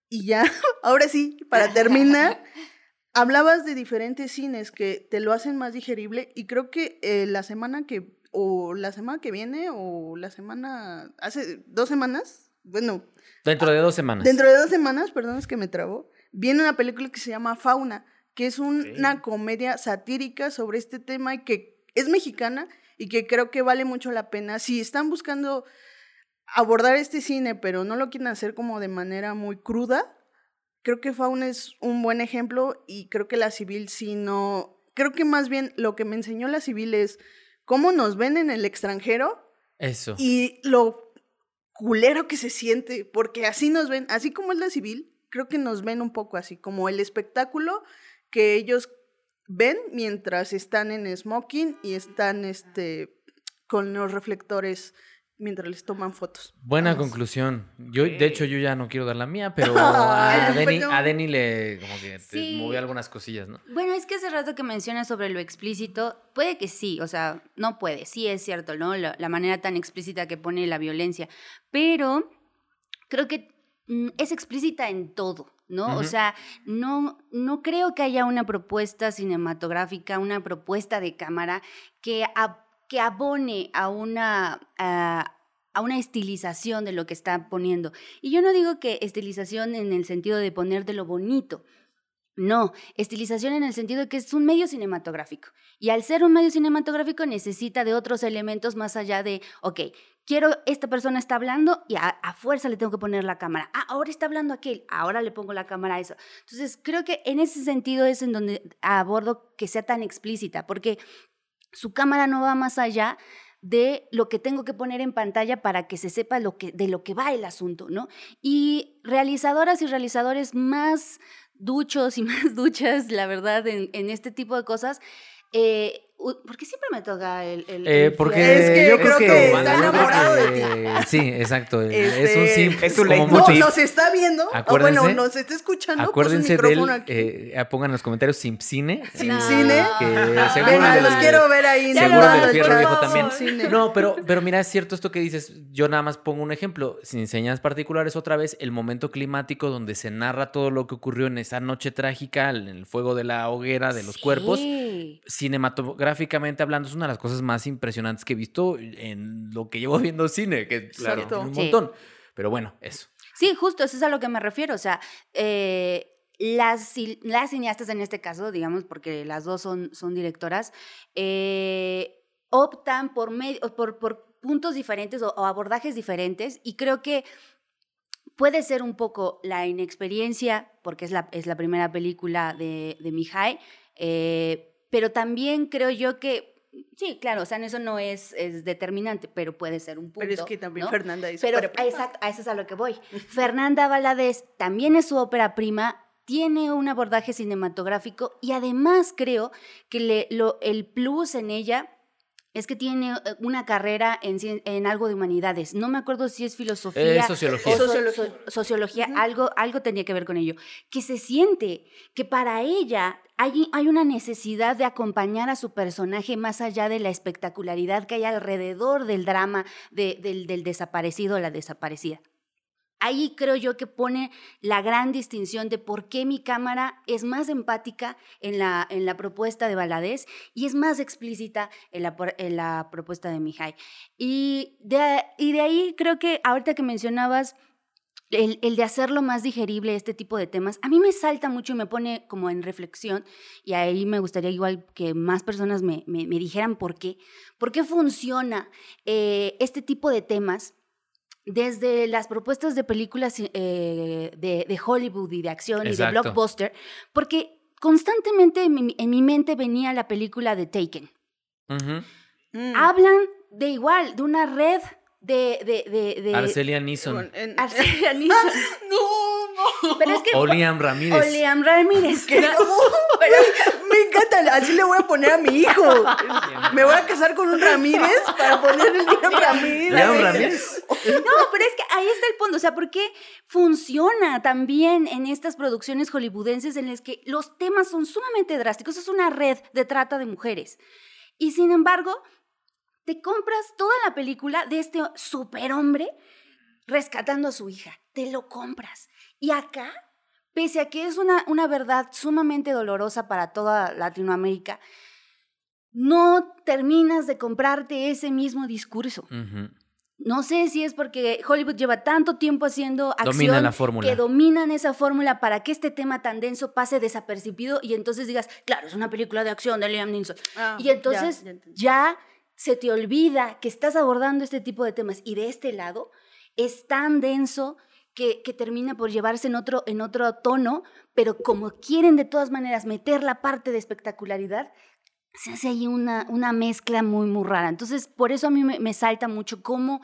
Y ya, ahora sí, para terminar, hablabas de diferentes cines que te lo hacen más digerible y creo que eh, la semana que, o la semana que viene, o la semana, hace dos semanas, bueno, Dentro de dos semanas. dentro de dos semanas, perdón, es que me trabó, viene una película que se llama Fauna, que es un- una comedia satírica sobre este tema y que es mexicana y que creo que vale mucho la pena. Si están buscando abordar este cine, pero no lo quieren hacer como de manera muy cruda, creo que Fauna es un buen ejemplo y creo que la civil sí no, creo que más bien lo que me enseñó la civil es cómo nos ven en el extranjero Eso. y lo culero que se siente, porque así nos ven, así como es la civil, creo que nos ven un poco así, como el espectáculo que ellos ven mientras están en smoking y están este con los reflectores mientras les toman fotos. Buena Vamos. conclusión. Yo, de hecho, yo ya no quiero dar la mía, pero a Denny, perdón. a Denny le como que te movió algunas cosillas, ¿no? Bueno, es que hace rato que mencionas sobre lo explícito, puede que sí, o sea, no puede, sí es cierto, ¿no? La, la manera tan explícita que pone la violencia, pero creo que mm, es explícita en todo, ¿no? O sea, no, no creo que haya una propuesta cinematográfica, una propuesta de cámara que, ab- que abone a una... a- a una estilización de lo que está poniendo. Y yo no digo que estilización en el sentido de poner de lo bonito, no, estilización en el sentido de que es un medio cinematográfico. Y al ser un medio cinematográfico necesita de otros elementos más allá de, ok, quiero, esta persona está hablando y a, a fuerza le tengo que poner la cámara. Ah, ahora está hablando aquel, ahora le pongo la cámara a eso. Entonces, creo que en ese sentido es en donde abordo que sea tan explícita, porque su cámara no va más allá de lo que tengo que poner en pantalla para que se sepa lo que, de lo que va el asunto, ¿no? Y realizadoras y realizadores más duchos y más duchas, la verdad, en, en este tipo de cosas, eh, ¿por qué siempre me toca el... el- Eh, el porque Es que yo creo que que, está enamorado de que- Sí, exacto. Es Este, un simp. es tu como. No, nos está viendo, o Acuérdense- bueno, nos está escuchando, Acuérdense el del, micrófono aquí. eh, pongan en los comentarios Simpcine. Sin No. cine. Que Ah. seguro Venga, del- los quiero ver ahí. Seguro lo del hago, Fierro por Viejo favor. también. Sin cine. No, pero, pero mira, es cierto esto que dices. Yo nada más pongo un ejemplo. Sin señas particulares, otra vez, el momento climático donde se narra todo lo que ocurrió en esa noche trágica, en el fuego de la hoguera, de los cuerpos. Sí. Cinematográficamente hablando, es una de las cosas más impresionantes que he visto en lo que llevo viendo cine, que claro, tiene un Sí. montón. Pero bueno, eso. Sí, justo, eso es a lo que me refiero. O sea, eh, las, las cineastas en este caso, digamos, porque las dos son, son directoras, eh, optan por, medio, por, por puntos diferentes o, o abordajes diferentes y creo que puede ser un poco la inexperiencia, porque es la, es la primera película de, de Mihai, eh, pero también creo yo que, sí, claro, o sea, eso no es, es determinante, pero puede ser un punto. Pero es que también ¿no? Fernanda es Pero, ópera prima. exacto, a eso es a lo que voy. Fernanda Valadez también es su ópera prima, tiene un abordaje cinematográfico y además creo que le- lo- el plus en ella es que tiene eh, una carrera en, algo de humanidades. No me acuerdo si es filosofía. Sociología. o so- Sociología. so- sociología, Ujú. algo, algo tenía que ver con ello. Que se siente que para ella hay, hay una necesidad de acompañar a su personaje más allá de la espectacularidad que hay alrededor del drama de- del, del desaparecido o la desaparecida. Ahí creo yo que pone la gran distinción de por qué mi cámara es más empática en la, en la propuesta de Valadez y es más explícita en la, en la propuesta de Mihai. Y de, y de ahí creo que ahorita que mencionabas el, el de hacerlo más digerible, este tipo de temas, a mí me salta mucho y me pone como en reflexión, y ahí me gustaría igual que más personas me, me- me dijeran por qué, por qué funciona eh, este tipo de temas desde las propuestas de películas eh, de, de Hollywood y de acción y de blockbuster, porque constantemente en mi, en mi mente venía la película de Taken. Mm. Hablan de igual, de una red de... de, de, de Arcelia Nison. Arcelia Nison. No, no. Pero es que... O Liam Ramírez. O Liam Ramírez. Que no. Pero, Me encanta, así le voy a poner a mi hijo. Me voy a casar con un Ramírez para ponerle Liam Ramírez. Liam Ramírez. no, pero es que ahí está el punto. O sea, ¿por qué funciona también en estas producciones hollywoodenses en las que los temas son sumamente drásticos? Es una red de trata de mujeres. Y sin embargo, te compras toda la película de este superhombre rescatando a su hija. Te lo compras. Y acá, pese a que es una, una verdad sumamente dolorosa para toda Latinoamérica, no terminas de comprarte ese mismo discurso. No sé si es porque Hollywood lleva tanto tiempo haciendo acción Dominan la fórmula. que dominan esa fórmula para que este tema tan denso pase desapercibido y entonces digas, claro, es una película de acción de Liam Neeson. Ah, y entonces ya, ya entendí. ya se te olvida que estás abordando este tipo de temas y de este lado es tan denso que, que termina por llevarse en otro, en otro tono, pero como quieren de todas maneras meter la parte de espectacularidad, se hace ahí una, una mezcla muy, muy rara. Entonces, por eso a mí me, me salta mucho cómo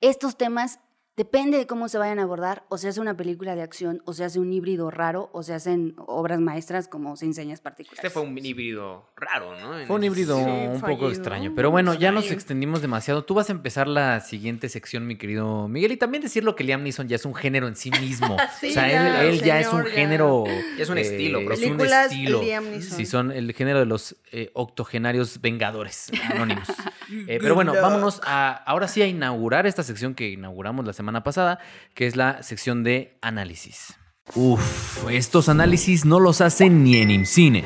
estos temas Depende de cómo se vayan a abordar, o se hace una película de acción, o se hace un híbrido raro, o se hacen obras maestras como se enseñas particulares. Este fue un híbrido raro, ¿no? En Fue un híbrido. Sí, un fallido, poco extraño. Pero bueno, ya nos extendimos demasiado. Tú vas a empezar la siguiente sección, mi querido Miguel. Y también decirlo que Liam Neeson ya es un género en sí mismo. Sí, o sea, ya, él, él ya es un ya. género. Ya es un estilo, es propio. un estilo. Liam Neeson. Sí, son el género de los eh, octogenarios vengadores anónimos. Eh, pero bueno, vámonos a, ahora sí a inaugurar esta sección que inauguramos la semana pasada, que es la sección de análisis. Uf, estos análisis no los hacen ni en IMCINE.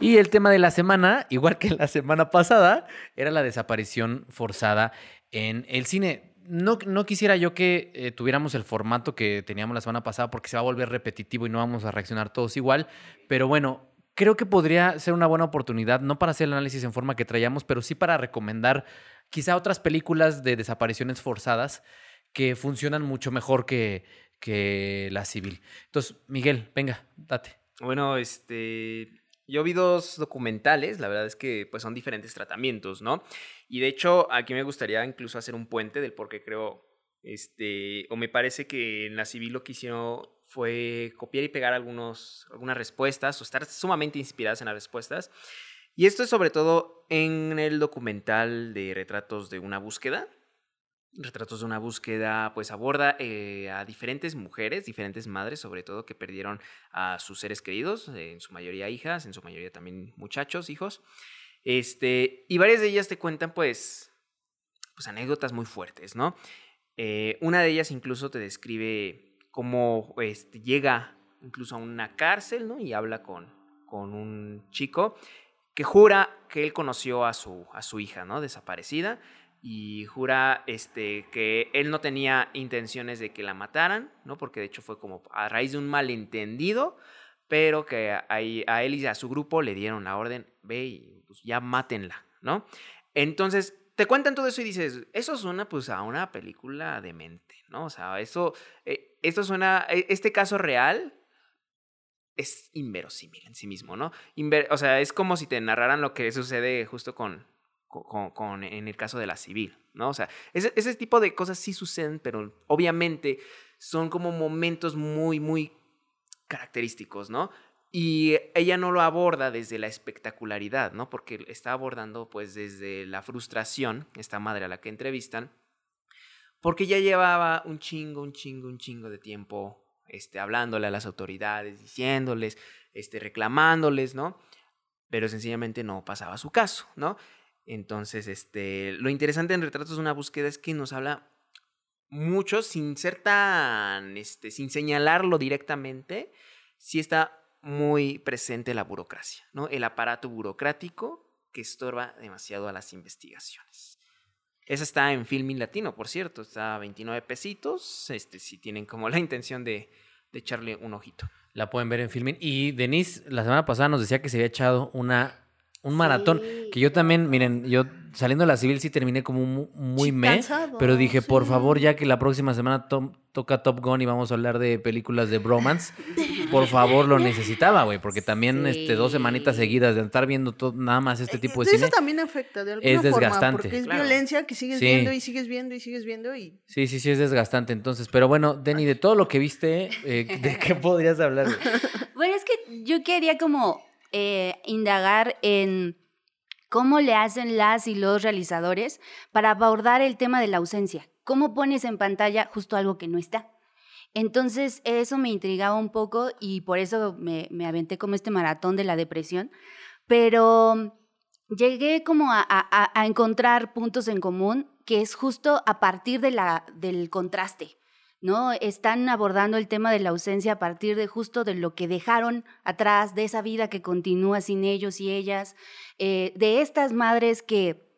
Y el tema de la semana, igual que la semana pasada, era la desaparición forzada en el cine. No, no quisiera yo que eh, tuviéramos el formato que teníamos la semana pasada porque se va a volver repetitivo y no vamos a reaccionar todos igual, pero bueno, creo que podría ser una buena oportunidad, no para hacer el análisis en forma que traíamos, pero sí para recomendar quizá otras películas de desapariciones forzadas que funcionan mucho mejor que, que la civil. Entonces, Miguel, venga, date. Bueno, este. Yo vi dos documentales, la verdad es que pues son diferentes tratamientos, ¿no? Y de hecho, aquí me gustaría incluso hacer un puente del por qué creo, este, o me parece que en la civil lo que hicieron fue copiar y pegar algunos, algunas respuestas o estar sumamente inspiradas en las respuestas. Y esto es sobre todo en el documental de retratos de una búsqueda. Retratos de una búsqueda, pues aborda eh, a diferentes mujeres, diferentes madres, sobre todo, que perdieron a sus seres queridos, en su mayoría hijas, en su mayoría también muchachos, hijos. Este, y varias de ellas te cuentan, pues, pues anécdotas muy fuertes, ¿no? Eh, una de ellas incluso te describe cómo este, llega incluso a una cárcel, ¿no? Y habla con, con un chico que jura que él conoció a su, a su hija, ¿no? Desaparecida y jura este, que él no tenía intenciones de que la mataran, ¿no? Porque de hecho fue como a raíz de un malentendido, pero que a, a él y a su grupo le dieron la orden, ve y pues ya mátenla, ¿no? Entonces, te cuentan todo eso y dices, eso suena pues a una película demente, ¿no? O sea, eso, eh, esto suena, e- este caso real es inverosímil en sí mismo, ¿no? Inver- o sea, es como si te narraran lo que sucede justo con, con, con- en el caso de la civil, ¿no? O sea, ese, ese tipo de cosas sí suceden, pero obviamente son como momentos muy, muy característicos, ¿no? Y ella no lo aborda desde la espectacularidad, ¿no? Porque está abordando pues desde la frustración, esta madre a la que entrevistan, porque ya llevaba un chingo, un chingo, un chingo de tiempo este, hablándole a las autoridades, diciéndoles, este, reclamándoles, ¿no? Pero sencillamente no pasaba su caso, ¿no? Entonces, este, lo interesante en Retratos de una búsqueda es que nos habla mucho sin ser tan, este, sin señalarlo directamente, sí está muy presente la burocracia, ¿no? El aparato burocrático que estorba demasiado a las investigaciones. Esa está en Filming Latino, por cierto, está a 29 pesitos, este, si tienen como la intención de, de echarle un ojito. La pueden ver en Filmin. Y Denise, la semana pasada nos decía que se había echado una, un maratón. Sí. Que yo también, miren, yo saliendo de la civil sí terminé como mu- muy Sí, me. cansado, Pero dije, por favor, ya que la próxima semana to- toca Top Gun y vamos a hablar de películas de bromance, por favor, lo necesitaba, güey. Porque también este, dos semanitas seguidas de estar viendo todo, nada más este tipo de Eso cine. también afecta de alguna es forma, desgastante. porque es Claro. violencia que sigues Sí. viendo y sigues viendo y sigues viendo y Sí, sí, sí, es desgastante. Entonces, pero bueno, Denny, de todo lo que viste, eh, ¿de qué podrías hablar? Bueno, es que yo quería como eh, indagar en cómo le hacen las y los realizadores para abordar el tema de la ausencia. ¿Cómo pones en pantalla justo algo que no está? Entonces, eso me intrigaba un poco y por eso me, aventé como este maratón de la depresión. Pero llegué como a encontrar puntos en común que es justo a partir de la, del contraste. ¿no? Están abordando el tema de la ausencia a partir de justo de lo que dejaron atrás, de esa vida que continúa sin ellos y ellas, eh, de estas madres que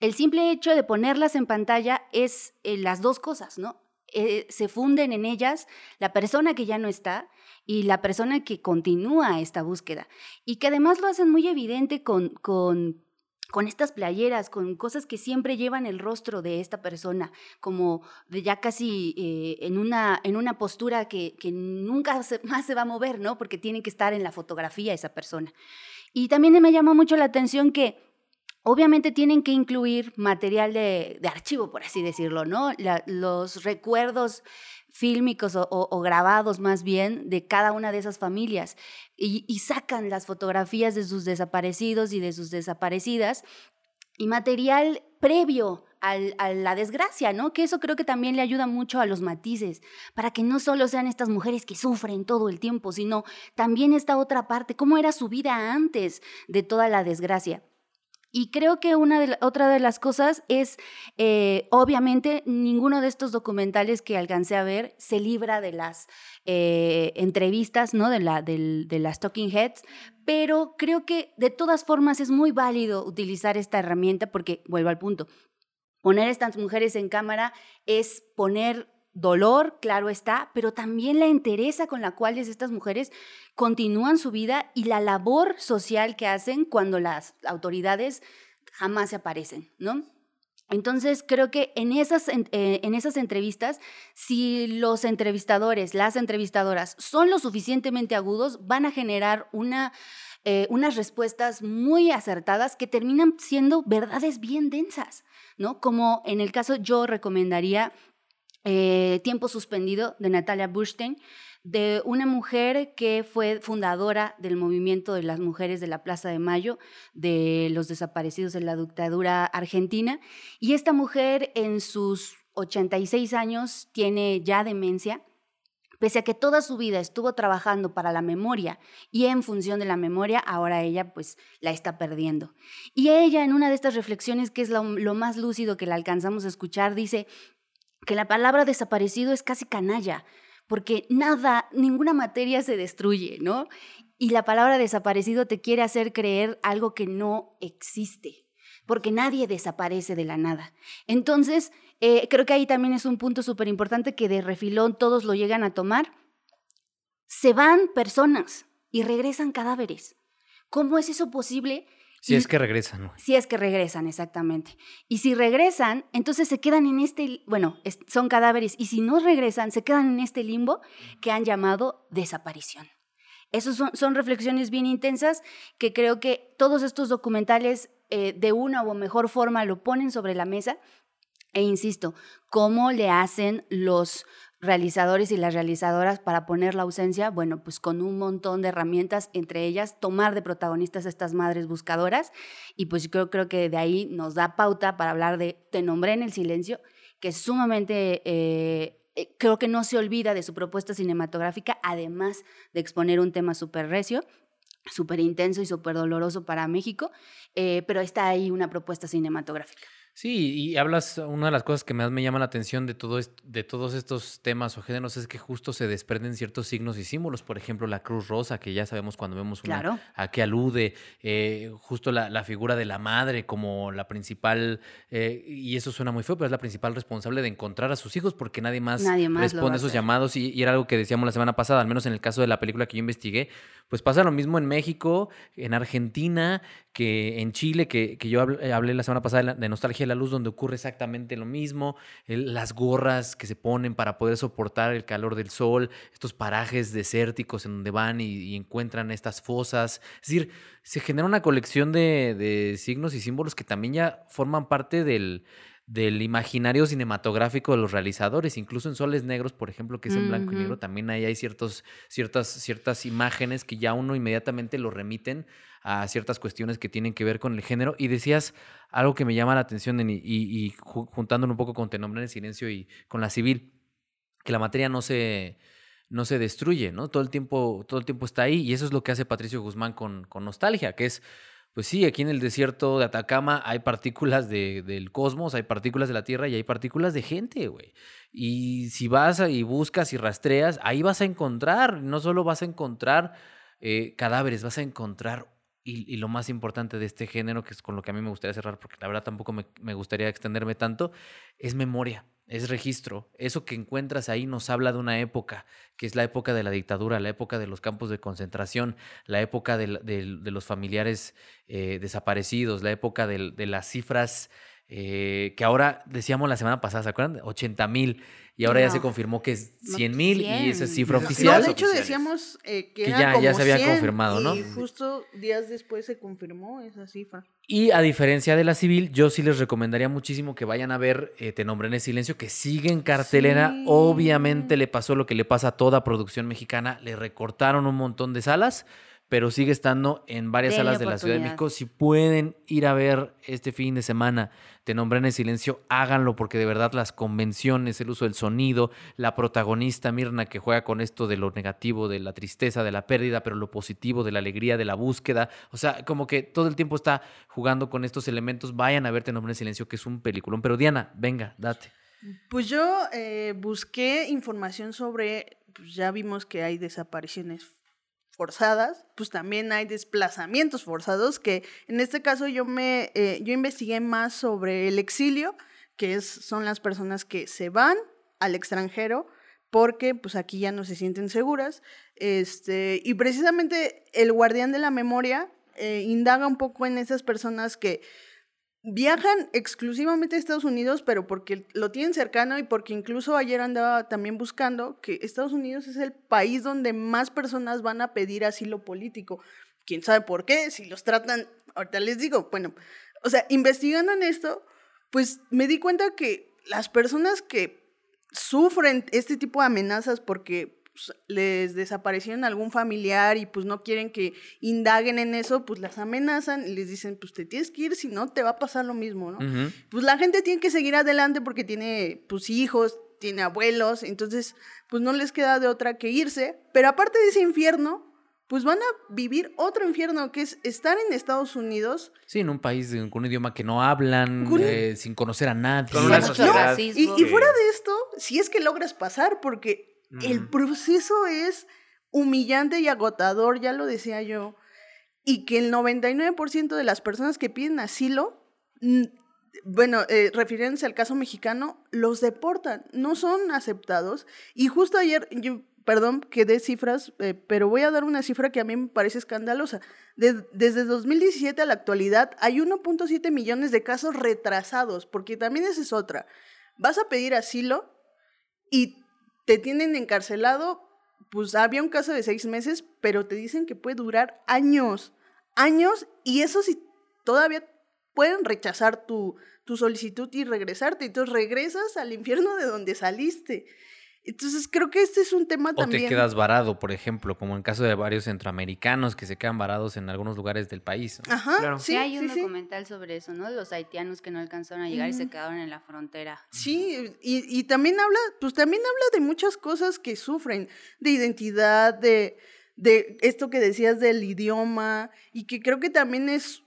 el simple hecho de ponerlas en pantalla es eh, las dos cosas, ¿no? Eh, se funden en ellas la persona que ya no está y la persona que continúa esta búsqueda. Y que además lo hacen muy evidente con, con estas playeras, con cosas que siempre llevan el rostro de esta persona, como ya casi eh, en, una, en una postura que, que nunca más se va a mover, ¿no? Porque tiene que estar en la fotografía esa persona. Y también me llamó mucho la atención que Obviamente tienen que incluir material de, archivo, por así decirlo, ¿no? los recuerdos fílmicos o, grabados más bien de cada una de esas familias y, y sacan las fotografías de sus desaparecidos y de sus desaparecidas y material previo a la desgracia, ¿no? Que eso creo que también le ayuda mucho a los matices, para que no solo sean estas mujeres que sufren todo el tiempo, sino también esta otra parte, cómo era su vida antes de toda la desgracia. Y creo que una de otra de las cosas es, eh, obviamente, ninguno de estos documentales que alcancé a ver se libra de las eh, entrevistas, ¿no? De, la, de, las Talking Heads, pero creo que de todas formas es muy válido utilizar esta herramienta porque, vuelvo al punto, poner a estas mujeres en cámara es poner dolor, claro está, pero también la entereza con la cual estas mujeres continúan su vida y la labor social que hacen cuando las autoridades jamás se aparecen, ¿no? Entonces, creo que en esas, en, eh, esas entrevistas, si los entrevistadores, las entrevistadoras son lo suficientemente agudos, van a generar una, eh, unas respuestas muy acertadas que terminan siendo verdades bien densas, ¿no? Como en el caso yo recomendaría eh, Tiempo Suspendido de Natalia Burstein, de una mujer que fue fundadora del movimiento de las mujeres de la Plaza de Mayo, de los desaparecidos de la dictadura argentina. Y esta mujer en sus 86 años tiene ya demencia. Pese a que toda su vida estuvo trabajando para la memoria y en función de la memoria, ahora ella pues la está perdiendo. Y ella en una de estas reflexiones, que es lo, lo más lúcido que la alcanzamos a escuchar, dice, que la palabra desaparecido es casi canalla, porque nada, ninguna materia se destruye, ¿no? Y la palabra desaparecido te quiere hacer creer algo que no existe, porque nadie desaparece de la nada. Entonces, eh, creo que ahí también es un punto súper importante que de refilón todos lo llegan a tomar. Se van personas y regresan cadáveres. ¿Cómo es eso posible? Si es que regresan. Si es que regresan, exactamente. Y si regresan, entonces se quedan en este, bueno, son cadáveres, y si no regresan, se quedan en este limbo que han llamado desaparición. Esas son, reflexiones bien intensas que creo que todos estos documentales eh, de una o mejor forma lo ponen sobre la mesa. E insisto, cómo le hacen los realizadores y las realizadoras para poner la ausencia, bueno, pues con un montón de herramientas, entre ellas tomar de protagonistas a estas madres buscadoras y pues yo creo, que de ahí nos da pauta para hablar de Te nombré en el silencio, que es sumamente, eh, eh, creo que no se olvida de su propuesta cinematográfica, además de exponer un tema súper recio súper intenso y súper doloroso para México, eh, pero está ahí una propuesta cinematográfica. Sí, y hablas, una de las cosas que más me llama la atención de, todo de todos estos temas o géneros es que justo se desprenden ciertos signos y símbolos. Por ejemplo, la Cruz Rosa, que ya sabemos cuando vemos una, a qué alude, eh, justo la, figura de la madre como la principal, eh, y eso suena muy feo, pero es la principal responsable de encontrar a sus hijos porque nadie más, responde a esos llamados. Y, y, era algo que decíamos la semana pasada, al menos en el caso de la película que yo investigué, pues pasa lo mismo en México, en Argentina, que en Chile, que, que yo hablé, hablé, la semana pasada de Nostalgia la Luz, donde ocurre exactamente lo mismo, las gorras que se ponen para poder soportar el calor del sol, estos parajes desérticos en donde van y, encuentran estas fosas. Es decir, se genera una colección de, de signos y símbolos que también ya forman parte del, del imaginario cinematográfico de los realizadores, incluso en Soles Negros, por ejemplo, que es en blanco y negro, también ahí hay ciertos, ciertas, ciertas imágenes que ya uno inmediatamente lo remiten a ciertas cuestiones que tienen que ver con el género. Y decías algo que me llama la atención y, y, juntándolo un poco con Te en el silencio y con la civil, que la materia no se, no se destruye, ¿no? Todo el tiempo, todo el tiempo está ahí y eso es lo que hace Patricio Guzmán con, con Nostalgia, que es pues sí, aquí en el desierto de Atacama hay partículas de, del cosmos, hay partículas de la Tierra y hay partículas de gente, güey. Y si vas y buscas y rastreas, ahí vas a encontrar, no solo vas a encontrar eh, cadáveres, vas a encontrar, y, lo más importante de este género, que es con lo que a mí me gustaría cerrar, porque la verdad tampoco me, me gustaría extenderme tanto, es memoria. Es registro. Eso que encuentras ahí nos habla de una época, que es la época de la dictadura, la época de los campos de concentración, la época de, de los familiares eh, desaparecidos, la época de, de las cifras eh, que ahora decíamos la semana pasada, ¿se acuerdan? 80 mil. Y ahora ya se confirmó que es 100 mil y esa es cifra oficial. No, de hecho decíamos eh, que, ya, ya se había confirmado, ¿no? Y justo días después se confirmó esa cifra. Y a diferencia de la civil, yo sí les recomendaría muchísimo que vayan a ver eh, Te nombré en el silencio, que sigue en cartelera. Obviamente le pasó lo que le pasa a toda producción mexicana, le recortaron un montón de salas pero sigue estando en varias salas de la Ciudad de México. Si pueden ir a ver este fin de semana Te nombré en el silencio, háganlo porque de verdad las convenciones, el uso del sonido, la protagonista Mirna que juega con esto de lo negativo, de la tristeza, de la pérdida, pero lo positivo, de la alegría, de la búsqueda. O sea, como que todo el tiempo está jugando con estos elementos. Vayan a ver Te nombré en el silencio, que es un peliculón. Pero Diana, venga, date. Pues yo eh, busqué información sobre, pues ya vimos que hay desapariciones forzadas, pues también hay desplazamientos forzados, que en este caso yo me, eh, yo investigué más sobre el exilio, que es, son las personas que se van al extranjero porque pues aquí ya no se sienten seguras, este, y precisamente el guardián de la memoria eh, indaga un poco en esas personas que Viajan exclusivamente a Estados Unidos, pero porque lo tienen cercano y porque incluso ayer andaba también buscando que Estados Unidos es el país donde más personas van a pedir asilo político. ¿Quién sabe por qué? Si los tratan, ahorita les digo, bueno, o sea, investigando en esto, pues me di cuenta que las personas que sufren este tipo de amenazas porque pues, les desaparecieron algún familiar y pues no quieren que indaguen en eso, pues las amenazan y les dicen, pues te tienes que ir, si no te va a pasar lo mismo, ¿no? Pues la gente tiene que seguir adelante porque tiene pues hijos, tiene abuelos, entonces pues no les queda de otra que irse, pero aparte de ese infierno, pues van a vivir otro infierno, que es estar en Estados Unidos. Sí, en un país con un idioma que no hablan, eh, sin conocer a nadie. Con una sociedad. y, y, fuera de esto, si es que logras pasar, porque el proceso es humillante y agotador, ya lo decía yo, y que el 99% de las personas que piden asilo, bueno, eh, refiriéndose al caso mexicano, los deportan, no son aceptados. Y justo ayer, yo, perdón que dé cifras, eh, pero voy a dar una cifra que a mí me parece escandalosa. desde 2017 a la actualidad hay 1.7 millones de casos retrasados, porque también esa es otra. Vas a pedir asilo y te tienen encarcelado, pues había un caso de seis meses, pero te dicen que puede durar años, años, y eso sí, todavía pueden rechazar tu, tu solicitud y regresarte. Entonces regresas al infierno de donde saliste. Entonces creo que este es un tema también. O te quedas varado, por ejemplo, como en caso de varios centroamericanos que se quedan varados en algunos lugares del país. Ajá, claro. sí, hay un documental sobre eso, ¿no? Los haitianos que no alcanzaron a llegar y se quedaron en la frontera. Sí, y, y, también habla, pues también habla de muchas cosas que sufren, de identidad, de, de esto que decías del idioma, y que creo que también es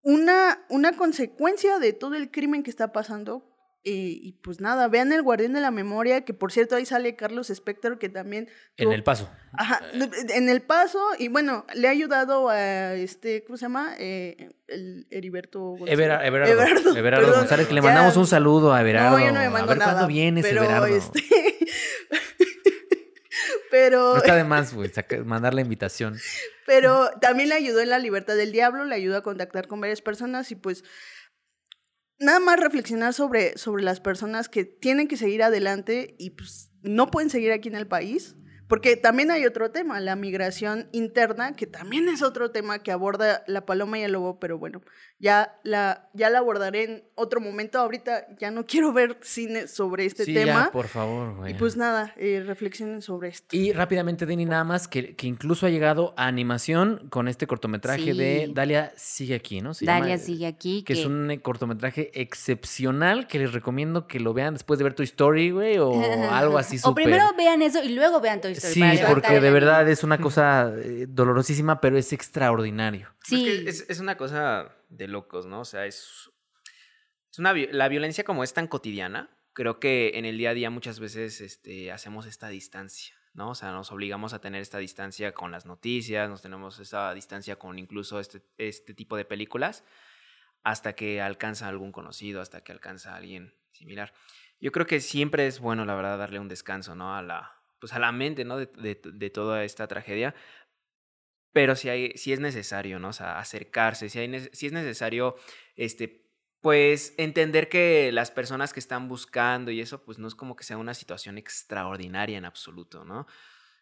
una, una consecuencia de todo el crimen que está pasando eh, y pues nada, vean El Guardián de la Memoria, que por cierto ahí sale Carlos Spector, que también... En El Paso. Ajá, en El Paso, y bueno, le ha ayudado a este, ¿cómo se llama? Eh, el Heriberto González. Everardo, Everardo, González, que le mandamos un saludo a Everardo. No, yo no me mando a ver nada, cuándo viene ese Everardo. Este... pero... No está de más, güey, mandar la invitación. Pero también le ayudó en La Libertad del Diablo, le ayudó a contactar con varias personas y pues nada más reflexionar sobre, sobre las personas que tienen que seguir adelante y pues no pueden seguir aquí en el país porque también hay otro tema, la migración interna, que también es otro tema que aborda la paloma y el lobo, pero bueno, ya la, ya la abordaré en otro momento. Ahorita ya no quiero ver cine sobre este sí, tema. Ya, por favor, güey. Y pues nada, eh, reflexionen sobre esto. Y rápidamente, Denny, nada más, que, que, incluso ha llegado a animación con este cortometraje de Dalia Sigue Aquí, ¿no? Dalia Sigue Aquí. Que, es un cortometraje excepcional que les recomiendo que lo vean después de ver tu story, güey, o algo así súper. O primero vean eso y luego vean Sí, porque de verdad es una cosa eh, dolorosísima, pero es extraordinario. Sí. Es, una cosa de locos, ¿no? O sea, es, es una, la violencia como es tan cotidiana, creo que en el día a día muchas veces este, hacemos esta distancia, ¿no? O sea, nos obligamos a tener esta distancia con las noticias, nos tenemos esta distancia con incluso este, este tipo de películas, hasta que alcanza algún conocido, hasta que alcanza a alguien similar. yo creo que siempre es bueno, la verdad, darle un descanso, ¿no? A la, pues a la mente, ¿no? De, de, de toda esta tragedia. Pero si, hay, si es necesario, ¿no? O sea, acercarse, si, hay, si es necesario, este, pues entender que las personas que están buscando y eso, pues no es como que sea una situación extraordinaria en absoluto, ¿no?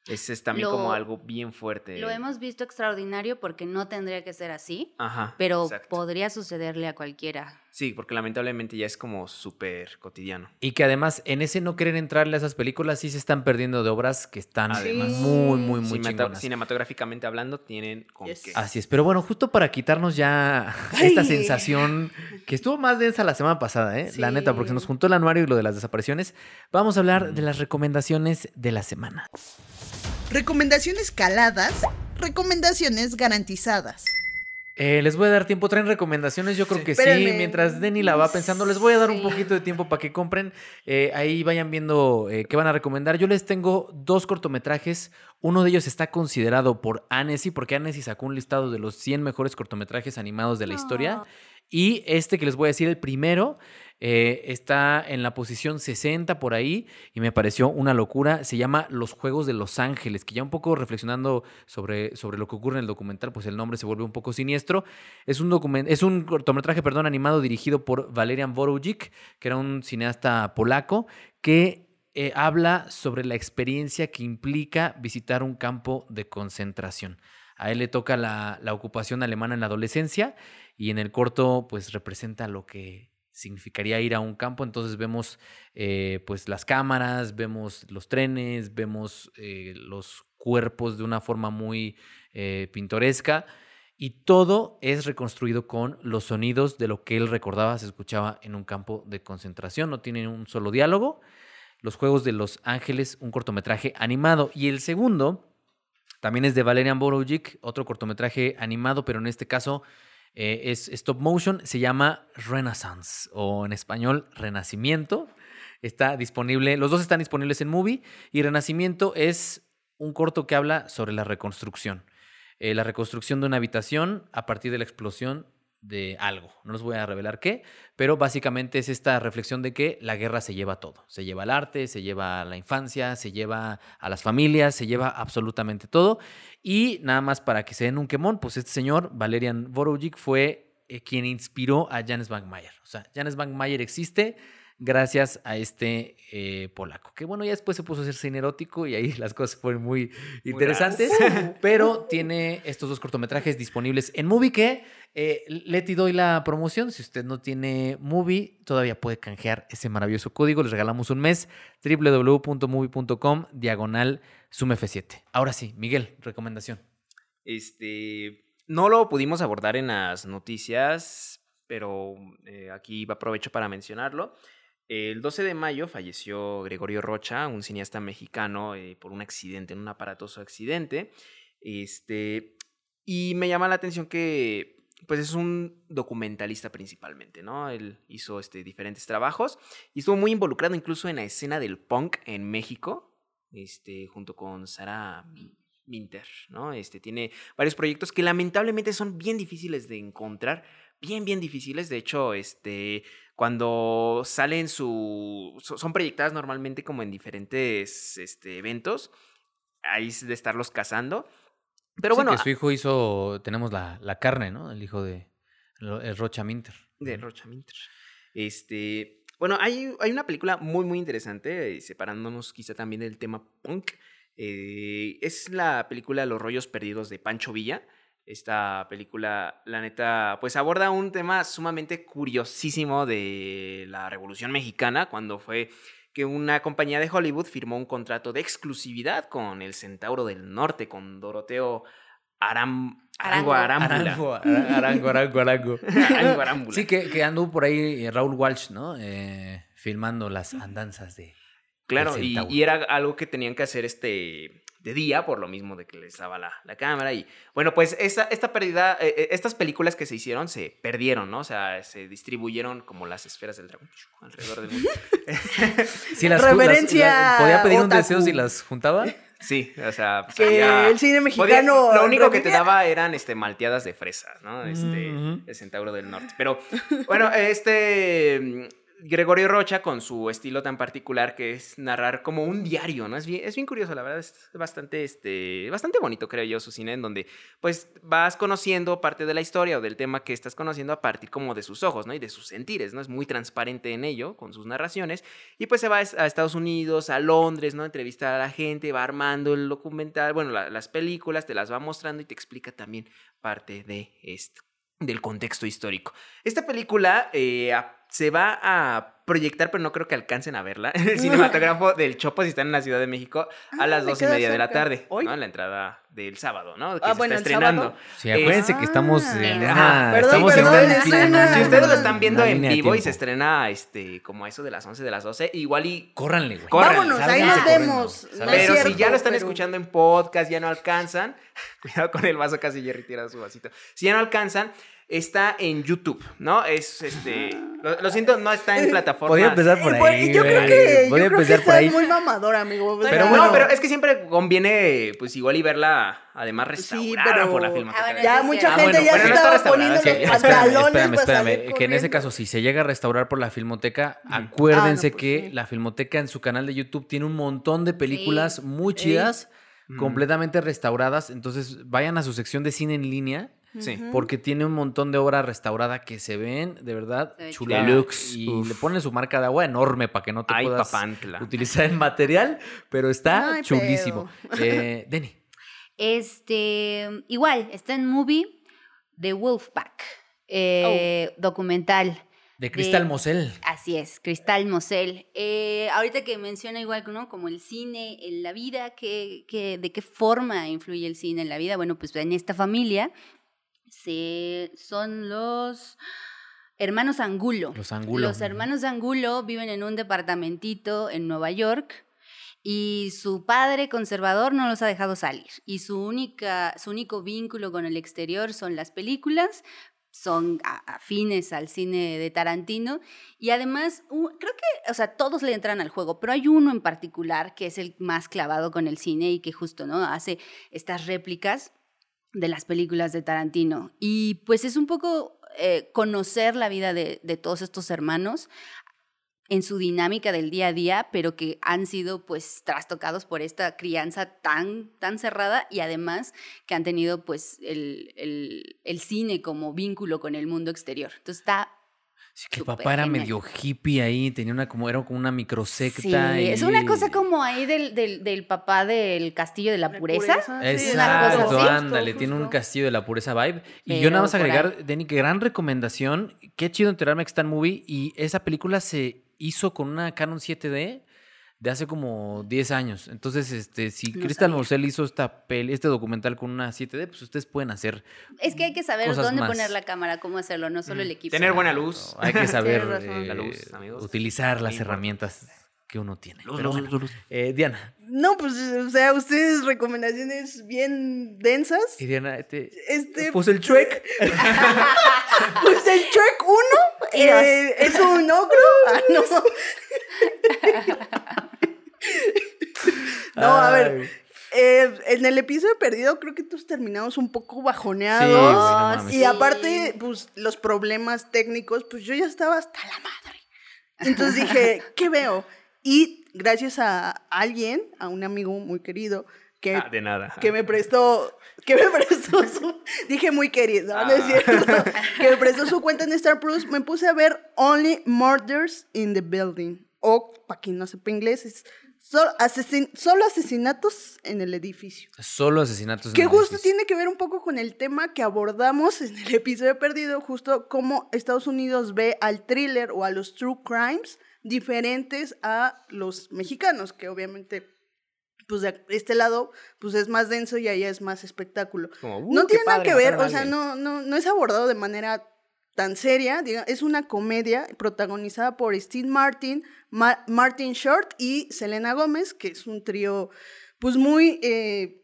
Ese es también como algo bien fuerte. Lo hemos visto extraordinario porque no tendría que ser así, Ajá, pero exacto. podría sucederle a cualquiera. Sí, porque lamentablemente ya es como súper cotidiano. Y que además en ese no querer entrarle a esas películas sí se están perdiendo de obras que están Además. muy, muy, muy chingonas. cinematográficamente hablando, tienen con Yes. qué. Así es, pero bueno, justo para quitarnos ya esta Ay. sensación que estuvo más densa la semana pasada, ¿eh? La neta, porque se nos juntó el anuario y lo de las desapariciones, vamos a hablar de las recomendaciones de la semana. Recomendaciones caladas, recomendaciones garantizadas. Eh, les voy a dar tiempo, traen recomendaciones, yo creo Sí. que sí, mientras Denny la va pensando, les voy a dar un poquito de tiempo para que compren, eh, ahí vayan viendo eh, qué van a recomendar. Yo les tengo dos cortometrajes, uno de ellos está considerado por Annecy, porque Annecy sacó un listado de los 100 mejores cortometrajes animados de la historia, No. y este que les voy a decir, el primero, eh, está en la posición 60 por ahí y me pareció una locura. Se llama Los Juegos de Los Ángeles, que ya un poco reflexionando sobre, sobre lo que ocurre en el documental, pues el nombre se vuelve un poco siniestro. Es un, document es un cortometraje perdón, animado dirigido por Valerian Borowczyk, que era un cineasta polaco, que eh, habla sobre la experiencia que implica visitar un campo de concentración. A él le toca la, la ocupación alemana en la adolescencia y en el corto pues representa lo que significaría ir a un campo. Entonces vemos eh, pues las cámaras, vemos los trenes, vemos eh, los cuerpos de una forma muy eh, pintoresca y todo es reconstruido con los sonidos de lo que él recordaba se escuchaba en un campo de concentración. No tiene un solo diálogo. Los Juegos de los Ángeles, un cortometraje animado. Y el segundo también es de Valerian Borowczyk, otro cortometraje animado, pero en este caso eh, es stop motion, se llama Renaissance o en español Renacimiento. Está disponible, los dos están disponibles en Movie y Renacimiento es un corto que habla sobre la reconstrucción. Eh, la reconstrucción de una habitación a partir de la explosión de algo. No les voy a revelar qué, pero básicamente es esta reflexión de que la guerra se lleva todo. Se lleva el arte, se lleva la infancia, se lleva a las familias, se lleva absolutamente todo. Y nada más para que se den un quemón, pues este señor, Valerian Borowczyk, fue eh, quien inspiró a Janes Mayer. O sea, Janes Mayer existe gracias a este eh, polaco. Que bueno, ya después se puso a hacer cine erótico y ahí las cosas fueron muy interesantes. pero tiene estos dos cortometrajes disponibles en Movie que eh, Leti doy la promoción. Si usted no tiene Movie, todavía puede canjear ese maravilloso código. Les regalamos un mes. www.movie.com diagonal sumf7. Ahora sí, Miguel, recomendación. Este, no lo pudimos abordar en las noticias, pero eh, aquí aprovecho para mencionarlo. El 12 de mayo falleció Gregorio Rocha, un cineasta mexicano, eh, por un accidente, en un aparatoso accidente. Este, y me llama la atención que, pues, es un documentalista principalmente, ¿no? Él hizo este, diferentes trabajos y estuvo muy involucrado incluso en la escena del punk en México, este, junto con Sara Minter, ¿no? Este, tiene varios proyectos que lamentablemente son bien difíciles de encontrar, bien, bien difíciles. De hecho, este, cuando salen su... so- Son proyectadas normalmente como en diferentes este, eventos. Ahí es de estarlos cazando. Pero Sí, bueno, que su hijo hizo, tenemos la, la carne, ¿no? El hijo de el Rocha Minter. de Rocha Minter. Este, bueno, hay, hay una película muy, muy interesante, eh, separándonos quizá también del tema punk. eh, es la película Los rollos perdidos de Pancho Villa. Esta película, la neta, pues aborda un tema sumamente curiosísimo de la Revolución Mexicana, cuando fue que una compañía de Hollywood firmó un contrato de exclusividad con el Centauro del Norte, con Doroteo Aram, Arango Arango. Arámbula. Arango, ara- arango, arango, arango. Arango Arámbula. Sí, que, que anduvo por ahí eh, Raúl Walsh, ¿no? Eh, filmando las andanzas de... Claro, y era algo que tenían que hacer este de día, por lo mismo de que les daba la, la cámara. Y bueno, pues esta, esta pérdida, eh, eh, estas películas que se hicieron se perdieron, ¿no? O sea, se distribuyeron como las esferas del dragón alrededor del mundo. Sí, las, Reverencia las- ¿Podía pedir un deseo si las juntaba? Sí, o sea, pues, Que había- el cine podía- mexicano. lo único que te daba eran este, malteadas de fresa, ¿no? Este, el centauro del norte. Pero bueno, este. Gregorio Rocha con su estilo tan particular que es narrar como un diario, ¿no? Es bien, es bien curioso, la verdad, es bastante, este, bastante bonito, creo yo, su cine, en donde pues vas conociendo parte de la historia o del tema que estás conociendo a partir como de sus ojos, ¿no? Y de sus sentires, ¿no? Es muy transparente en ello, con sus narraciones, y pues se va a Estados Unidos, a Londres, ¿no? Entrevista a la gente, va armando el documental, bueno, la- las películas, te las va mostrando y te explica también parte de esto del contexto histórico. Esta película eh, se va a proyectar, pero no creo que alcancen a verla, en el cinematógrafo del Chopo si están en la Ciudad de México a Ah, las dos y media de la tarde, ¿Hoy? ¿no? En la entrada del sábado, ¿no? Que Ah, se bueno, está estrenando. Sí, acuérdense que estamos Ah. en una. Perdón, estamos perdón, en una Si ustedes lo están viendo en vivo y se estrena este, como a eso de las 11 de las 12, igual y... Córranle, güey. Vámonos, ahí nos vemos. No pero si ya lo están pero- escuchando en podcast, ya no alcanzan. Cuidado con el vaso, casi Jerry tira su vasito. Si ya no alcanzan, está en YouTube, ¿no? Es este. Lo, lo siento, no está en plataforma. Podría empezar por Y por- ahí. yo creo que, yo creo que empezar por estás ahí. muy mamador, amigo. Pero Pero bueno. no, pero es que siempre conviene, pues igual y verla, además Sí, restaurada pero- por la filmoteca. Ah, bueno, Ya mucha. Ah, gente bueno, ya se no está estaba poniendo sí. los Espérame, pantalones. Espérame, espérame. Que en ese caso, si se llega a restaurar por la Filmoteca, acuérdense Ah, no, pues que sí. la Filmoteca en su canal de YouTube tiene un montón de películas muy chidas, Mm. completamente restauradas. Entonces, vayan a su sección de cine en línea. Sí. Porque tiene un montón de obra restaurada que se ven de verdad ve chula. Deluxe, Y uf. le ponen su marca de agua enorme para que no te Ay, puedas papantla. utilizar el material, pero está chulísimo. Eh, Denny. Este, igual, está en movie The Wolfpack, eh, documental. De Crystal De- Mosel. Así es, Cristal Mosel. Eh, ahorita que menciona igual, ¿no? Como el cine en la vida, que, que- ¿de qué forma influye el cine en la vida? Bueno, pues en esta familia se, son los hermanos Angulo. Los Angulo. Los hermanos Angulo viven en un departamentito en Nueva York y su padre conservador no los ha dejado salir. Y su, única, su único vínculo con el exterior son las películas, son afines al cine de Tarantino. Y además, creo que, o sea, todos le entran al juego, pero hay uno en particular que es el más clavado con el cine y que justo, ¿no? Hace estas réplicas de las películas de Tarantino. Y pues es un poco eh, conocer la vida de, de todos estos hermanos en su dinámica del día a día, pero que han sido pues trastocados por esta crianza tan, tan cerrada y además que han tenido pues el, el- el cine como vínculo con el mundo exterior. Entonces está... Sí, que el papá era genial. medio hippie ahí, tenía una como, era como una microsecta. Sí, es una y- cosa como ahí del, del, del papá del Castillo de la La Pureza. Exacto, ándale, Justo, tiene un castillo de la pureza vibe. Y yo nada más agregar, Denny, que gran recomendación. Qué chido enterarme que está en movie. Y esa película se hizo con una Canon 7D de hace como 10 años. Entonces, este, si No Crystal. Mosel hizo esta peli, este documental con una 7D, pues ustedes pueden hacer. Es que hay que saber dónde más. poner la cámara, cómo hacerlo, no solo el equipo. Tener buena luz. Hay que saber eh, La luz, amigos. utilizar las herramientas que uno tiene. Luz, Pero luz, bueno, luz, eh, Diana. No, pues, o sea, ustedes recomendaciones bien densas. Y Diana, te, Este, puso el chuec. pues el Shrek 1 Y dos. eh, es un ogro. Ah, no. No, a ver, eh, en el episodio perdido creo que todos terminamos un poco bajoneados. no. Y aparte, pues los problemas técnicos, pues yo ya estaba hasta la madre. Entonces dije, ¿qué veo? Y gracias a alguien, a un amigo muy querido, que, Ah, de nada. que me prestó, que me prestó su, dije muy querido, no, No es Ah. cierto, que me prestó su cuenta en Star Plus, me puse a ver Only Murders in the Building, o para quien no sepa inglés, es solo, asesin- solo asesinatos en el edificio. Solo asesinatos. en Que el justo edificio. tiene que ver un poco con el tema que abordamos en el episodio perdido, justo cómo Estados Unidos ve al thriller o a los true crimes diferentes a los mexicanos, que obviamente, pues de este lado, pues es más denso y allá es más espectáculo. Como, uh, no qué tiene nada que ver, o sea, no, no, no es abordado de manera tan seria, es una comedia protagonizada por Steve Martin, Ma- Martin Short y Selena Gómez, que es un trío pues muy eh,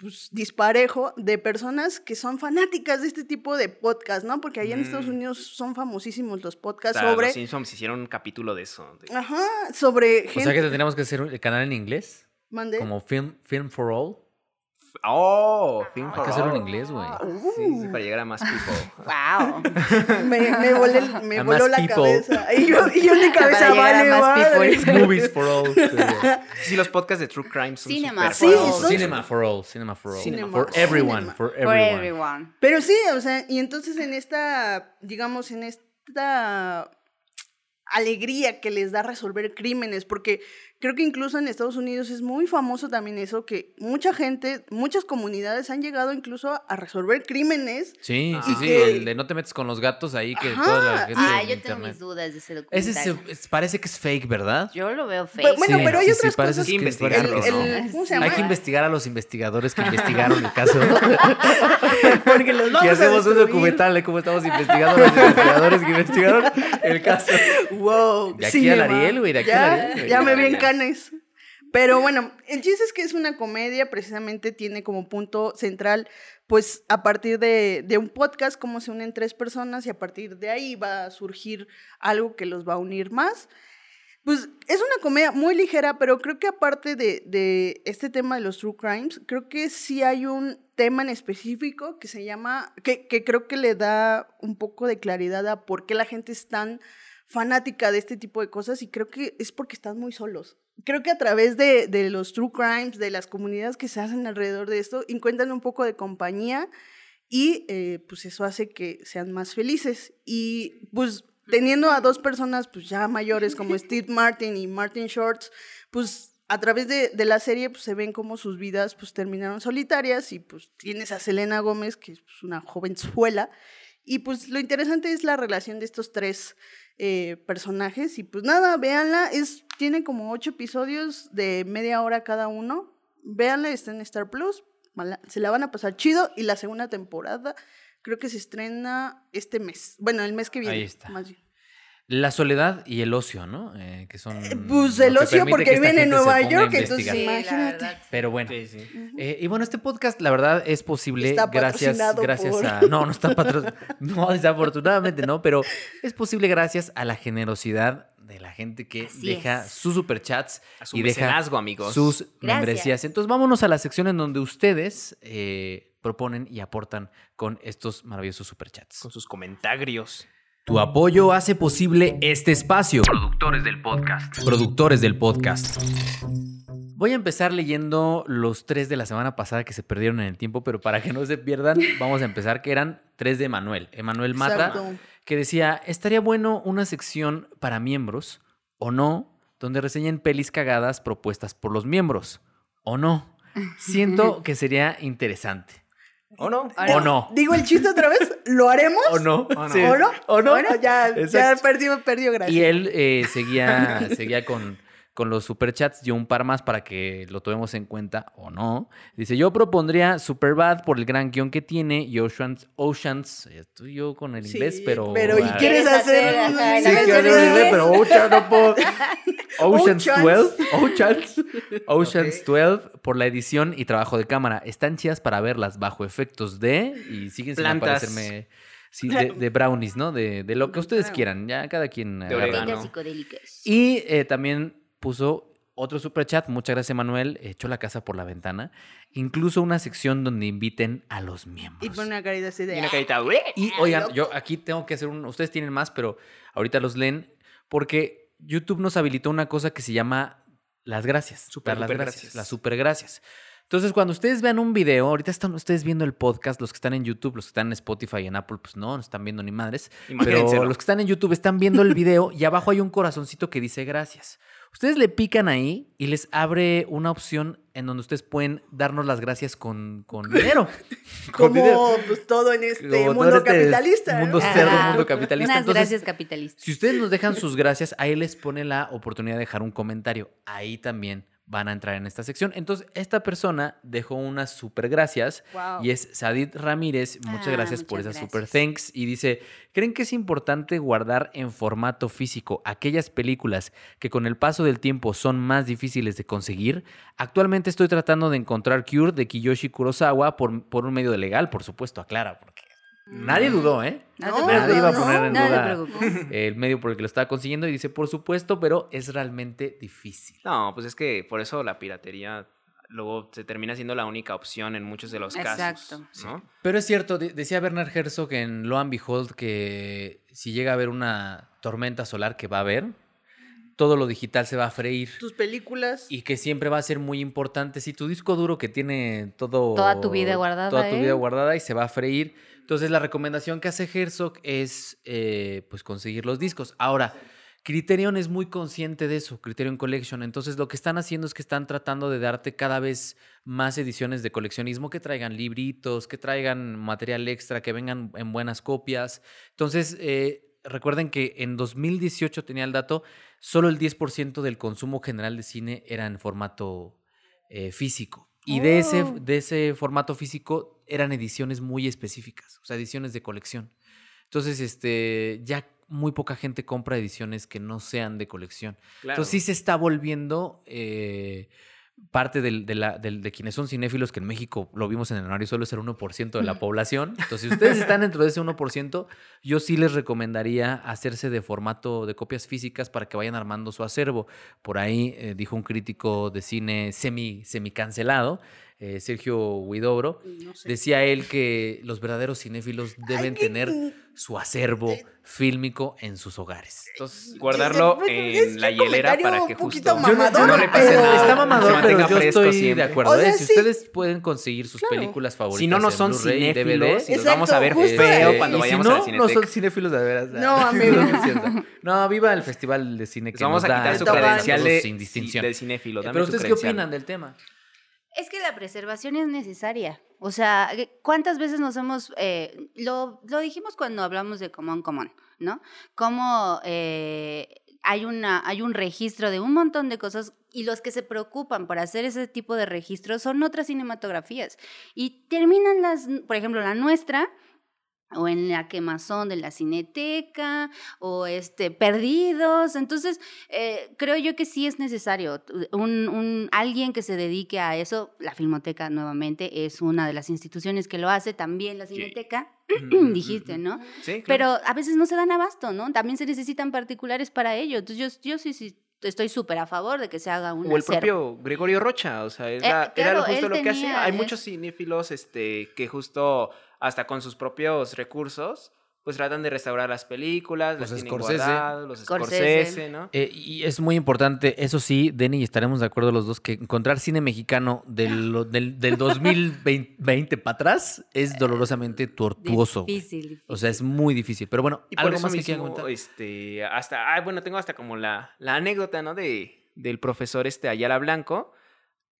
pues, disparejo de personas que son fanáticas de este tipo de podcast, ¿no? Porque allá en Estados Mm. Unidos son famosísimos los podcasts sobre... Los Simpsons hicieron un capítulo de eso. de- Ajá, sobre O sea que tendríamos que hacer el canal en inglés, Mande. como Film, Film for All. Oh, Thing Hay for que hacerlo en All. inglés, güey. Sí, sí, para llegar a más people. Wow. Me, me, volé me A voló más la people. cabeza. Y yo, y yo en mi cabeza, llegar a vale, más vale. people. Movies for all. Sí, los podcasts de True Crime son Cinema súper for Sí, all. son- Cinema for all. Cinema for all. Cinema for for everyone. cinema. For For everyone. everyone. Pero sí, o sea, y entonces en esta, digamos, en esta alegría que les da resolver crímenes, porque creo que incluso en Estados Unidos es muy famoso también eso, que mucha gente, muchas comunidades han llegado incluso a resolver crímenes. Sí, Ah. sí, Y sí. que- El de no te metes con los gatos ahí que Ajá. toda la gente Ah, yo tengo mis dudas de ese Ese documental. se- es- parece que es fake, ¿verdad? Yo lo veo Pero fake. bueno, Sí, pero hay sí, otras cosas. que- parece El, que investigarlo, no. el- ¿cómo se Hay que investigar a los investigadores que investigaron el caso. Porque los y vamos a hacemos un documental de cómo estamos investigando a los investigadores que investigaron el caso. Wow. De aquí al cinema. Ariel, güey, de aquí ya, al Ariel, güey. Ya me vi en canes. Pero bueno, el chiste es que es una comedia, precisamente tiene como punto central, pues a partir de, de un podcast, cómo se unen tres personas y a partir de ahí va a surgir algo que los va a unir más. Pues es una comedia muy ligera, pero creo que aparte de, este tema de los true crimes, creo que sí hay un tema en específico que se llama, que, creo que le da un poco de claridad a por qué la gente es tan fanática de este tipo de cosas y creo que es porque están muy solos. Creo que a través de, de los true crimes, de las comunidades que se hacen alrededor de esto, encuentran un poco de compañía y eh, pues eso hace que sean más felices. Y pues teniendo a dos personas pues ya mayores como Steve Martin y Martin Shorts, pues a través de, de la serie pues, se ven como sus vidas pues terminaron solitarias y pues tienes a Selena Gómez, que es pues, una jovenzuela, y pues lo interesante es la relación de estos tres eh, personajes. Y pues nada, véanla. Es, tiene como ocho episodios de media hora cada uno. Véanla, está en Star Plus. Se la van a pasar chido. Y la segunda temporada creo que se estrena este mes. Bueno, el mes que viene. Ahí está. Más bien. La soledad y el ocio, ¿no? Eh, que son. Pues lo el ocio porque viene en Nueva York, entonces. Sí, imagínate. Pero bueno. Sí, sí. Eh, y bueno, este podcast, la verdad, es posible Está gracias, gracias por- a. No, no está patrocinado. No, desafortunadamente no, pero es posible gracias a la generosidad de la gente que Así deja es. sus superchats A su y deja amigos. sus Gracias. membresías. Entonces, vámonos a la sección en donde ustedes eh, proponen y aportan con estos maravillosos superchats. Con sus comentarios. Tu apoyo hace posible este espacio. Productores del podcast. Productores del podcast. Voy a empezar leyendo los tres de la semana pasada que se perdieron en el tiempo, pero para que no se pierdan, vamos a empezar, que eran tres de Emanuel. Emanuel Mata, Exacto. que decía, estaría bueno una sección para miembros, o no, donde reseñen pelis cagadas propuestas por los miembros, o no. Siento que sería interesante. ¿O no? O no. Digo el chiste otra vez. ¿Lo haremos? O no. O no. Sí. ¿O no? O no. Bueno, ya, ya perdió, perdió gracias. Y él eh, seguía, seguía con, con los superchats, dio un par más para que lo tomemos en cuenta o no. Dice, yo propondría Superbad por el gran guion que tiene y Oceans, Oceans, estoy yo con el Sí, inglés, pero... pero ¿y quieres ¿Quieres hacer? hacer, Sí, quiero hacer inglés, pero Oceans no puedo. Oceans Oceans. 12, Oceans, Oceans Ok. 12 por la edición y trabajo de cámara. Están chidas para verlas bajo efectos de y siguen sin aparecerme sí, de, de brownies, ¿no? De, de lo que ustedes quieran, ya cada quien De agarra. orégano. Y eh, también puso otro superchat, muchas gracias Manuel, echó la casa por la ventana, incluso una sección donde inviten a los Y miembros. pone una carita así Y de. una carita. "Ué". Y oigan, yo aquí tengo que hacer un, ustedes tienen más, pero ahorita los leen, porque YouTube nos habilitó una cosa que se llama las gracias. Super, dar las gracias, gracias. las super gracias. Entonces, cuando ustedes vean un video, ahorita están ustedes viendo el podcast, los que están en YouTube, los que están en Spotify y en Apple, pues no, no están viendo ni madres. Pero los que están en YouTube están viendo el video y abajo hay un corazoncito que dice gracias. Ustedes le pican ahí y les abre una opción en donde ustedes pueden darnos las gracias con, con dinero. Con dinero. Como pues todo en este Como mundo este capitalista. Mundo cerdo, mundo capitalista. Unas Entonces, gracias capitalistas. si ustedes nos dejan sus gracias, ahí les pone la oportunidad de dejar un comentario. Ahí también van a entrar en esta sección. Entonces, esta persona dejó unas super gracias Wow. y es Sadid Ramírez. Muchas Ah, gracias por esas super thanks. Y dice, ¿creen que es importante guardar en formato físico aquellas películas que con el paso del tiempo son más difíciles de conseguir? Actualmente estoy tratando de encontrar Cure de Kiyoshi Kurosawa por, por un medio legal, por supuesto, aclara, porque nadie dudó, ¿eh? No No, te Nadie iba a poner en No duda el medio por el que lo estaba consiguiendo y dice, por supuesto, pero es realmente difícil. No, pues es que por eso la piratería luego se termina siendo la única opción en muchos de los Exacto. casos. ¿no? Pero es cierto, de- decía Bernard Herzog en Lo and Behold que si llega a haber una tormenta solar que va a haber, todo lo digital se va a freír. Tus películas. Y que siempre va a ser muy importante. Si tu disco duro que tiene todo. Toda tu vida guardada, Toda tu ¿eh? vida guardada y se va a freír. Entonces, la recomendación que hace Herzog es eh, pues conseguir los discos. Ahora, Criterion es muy consciente de eso, Criterion Collection. Entonces, lo que están haciendo es que están tratando de darte cada vez más ediciones de coleccionismo que traigan libritos, que traigan material extra, que vengan en buenas copias. Entonces, eh, recuerden que en 2018 tenía el dato, solo el 10% del consumo general de cine era en formato eh, físico. Y de, ese, Oh. de ese formato físico eran ediciones muy específicas, o sea, ediciones de colección. Entonces, este, ya muy poca gente compra ediciones que no sean de colección. Claro. Entonces sí se está volviendo eh, parte del- de, la- del- de quienes son cinéfilos, que en México lo vimos en el anuario, solo es el 1% de la población. Entonces, si ustedes están dentro de ese 1%, yo sí les recomendaría hacerse de formato de copias físicas para que vayan armando su acervo. Por ahí eh, dijo un crítico de cine semi, semi cancelado, eh, Sergio Huidobro, No sé. Decía él que los verdaderos cinéfilos deben tener su acervo fílmico en sus hogares. Entonces, guardarlo en la hielera para que justo mamador, no le pase pero- nada. Está se mamador, pero yo estoy siempre. de acuerdo. O sea, ¿eh? Si sí. ustedes pueden conseguir sus Claro. películas favoritas Si no, no son cinéfilos, DVD, y los vamos a ver feo este, cuando y vayamos si a no, la no son cinéfilos de veras. No, amigo. No, es cierto. No, viva el festival de cine que vamos a nos da quitar su credencial de, sin distinción. del cinéfilo. Eh, Pero ustedes qué opinan del tema? Es que la preservación es necesaria. O sea, ¿cuántas veces nos hemos... eh, lo, lo dijimos cuando hablamos de Común Común, ¿no? Cómo eh, hay, una, hay un registro de un montón de cosas y los que se preocupan por hacer ese tipo de registros son otras cinematografías. Y terminan las, por ejemplo, la nuestra o en la quemazón de la cineteca, o este, perdidos. Entonces, eh, creo yo que sí es necesario un, un- alguien que se dedique a eso. La Filmoteca, nuevamente, es una de las instituciones que lo hace, también la cineteca, dijiste, ¿no? Sí, claro. Pero a veces no se dan abasto, ¿no? También se necesitan particulares para ello. Entonces, yo, yo sí, sí estoy súper a favor de que se haga un O el propio Gregorio Rocha, o sea, Eh, era, era claro, justo lo que hacía. Hay es- muchos cinéfilos este, que justo hasta con sus propios recursos, pues tratan de restaurar las películas, Los las tienen guardadas, los Scorsese. Scorsese, ¿no? Eh, y es muy importante, eso sí, Denny, y estaremos de acuerdo los dos, que encontrar cine mexicano del, del, del 2020 para atrás es dolorosamente tortuoso. Difícil, difícil. O sea, es muy difícil. Pero bueno, Y por algo eso más que comentar. este, hasta, ah, bueno, tengo hasta como la, la anécdota, ¿no? De, del profesor este Ayala Blanco,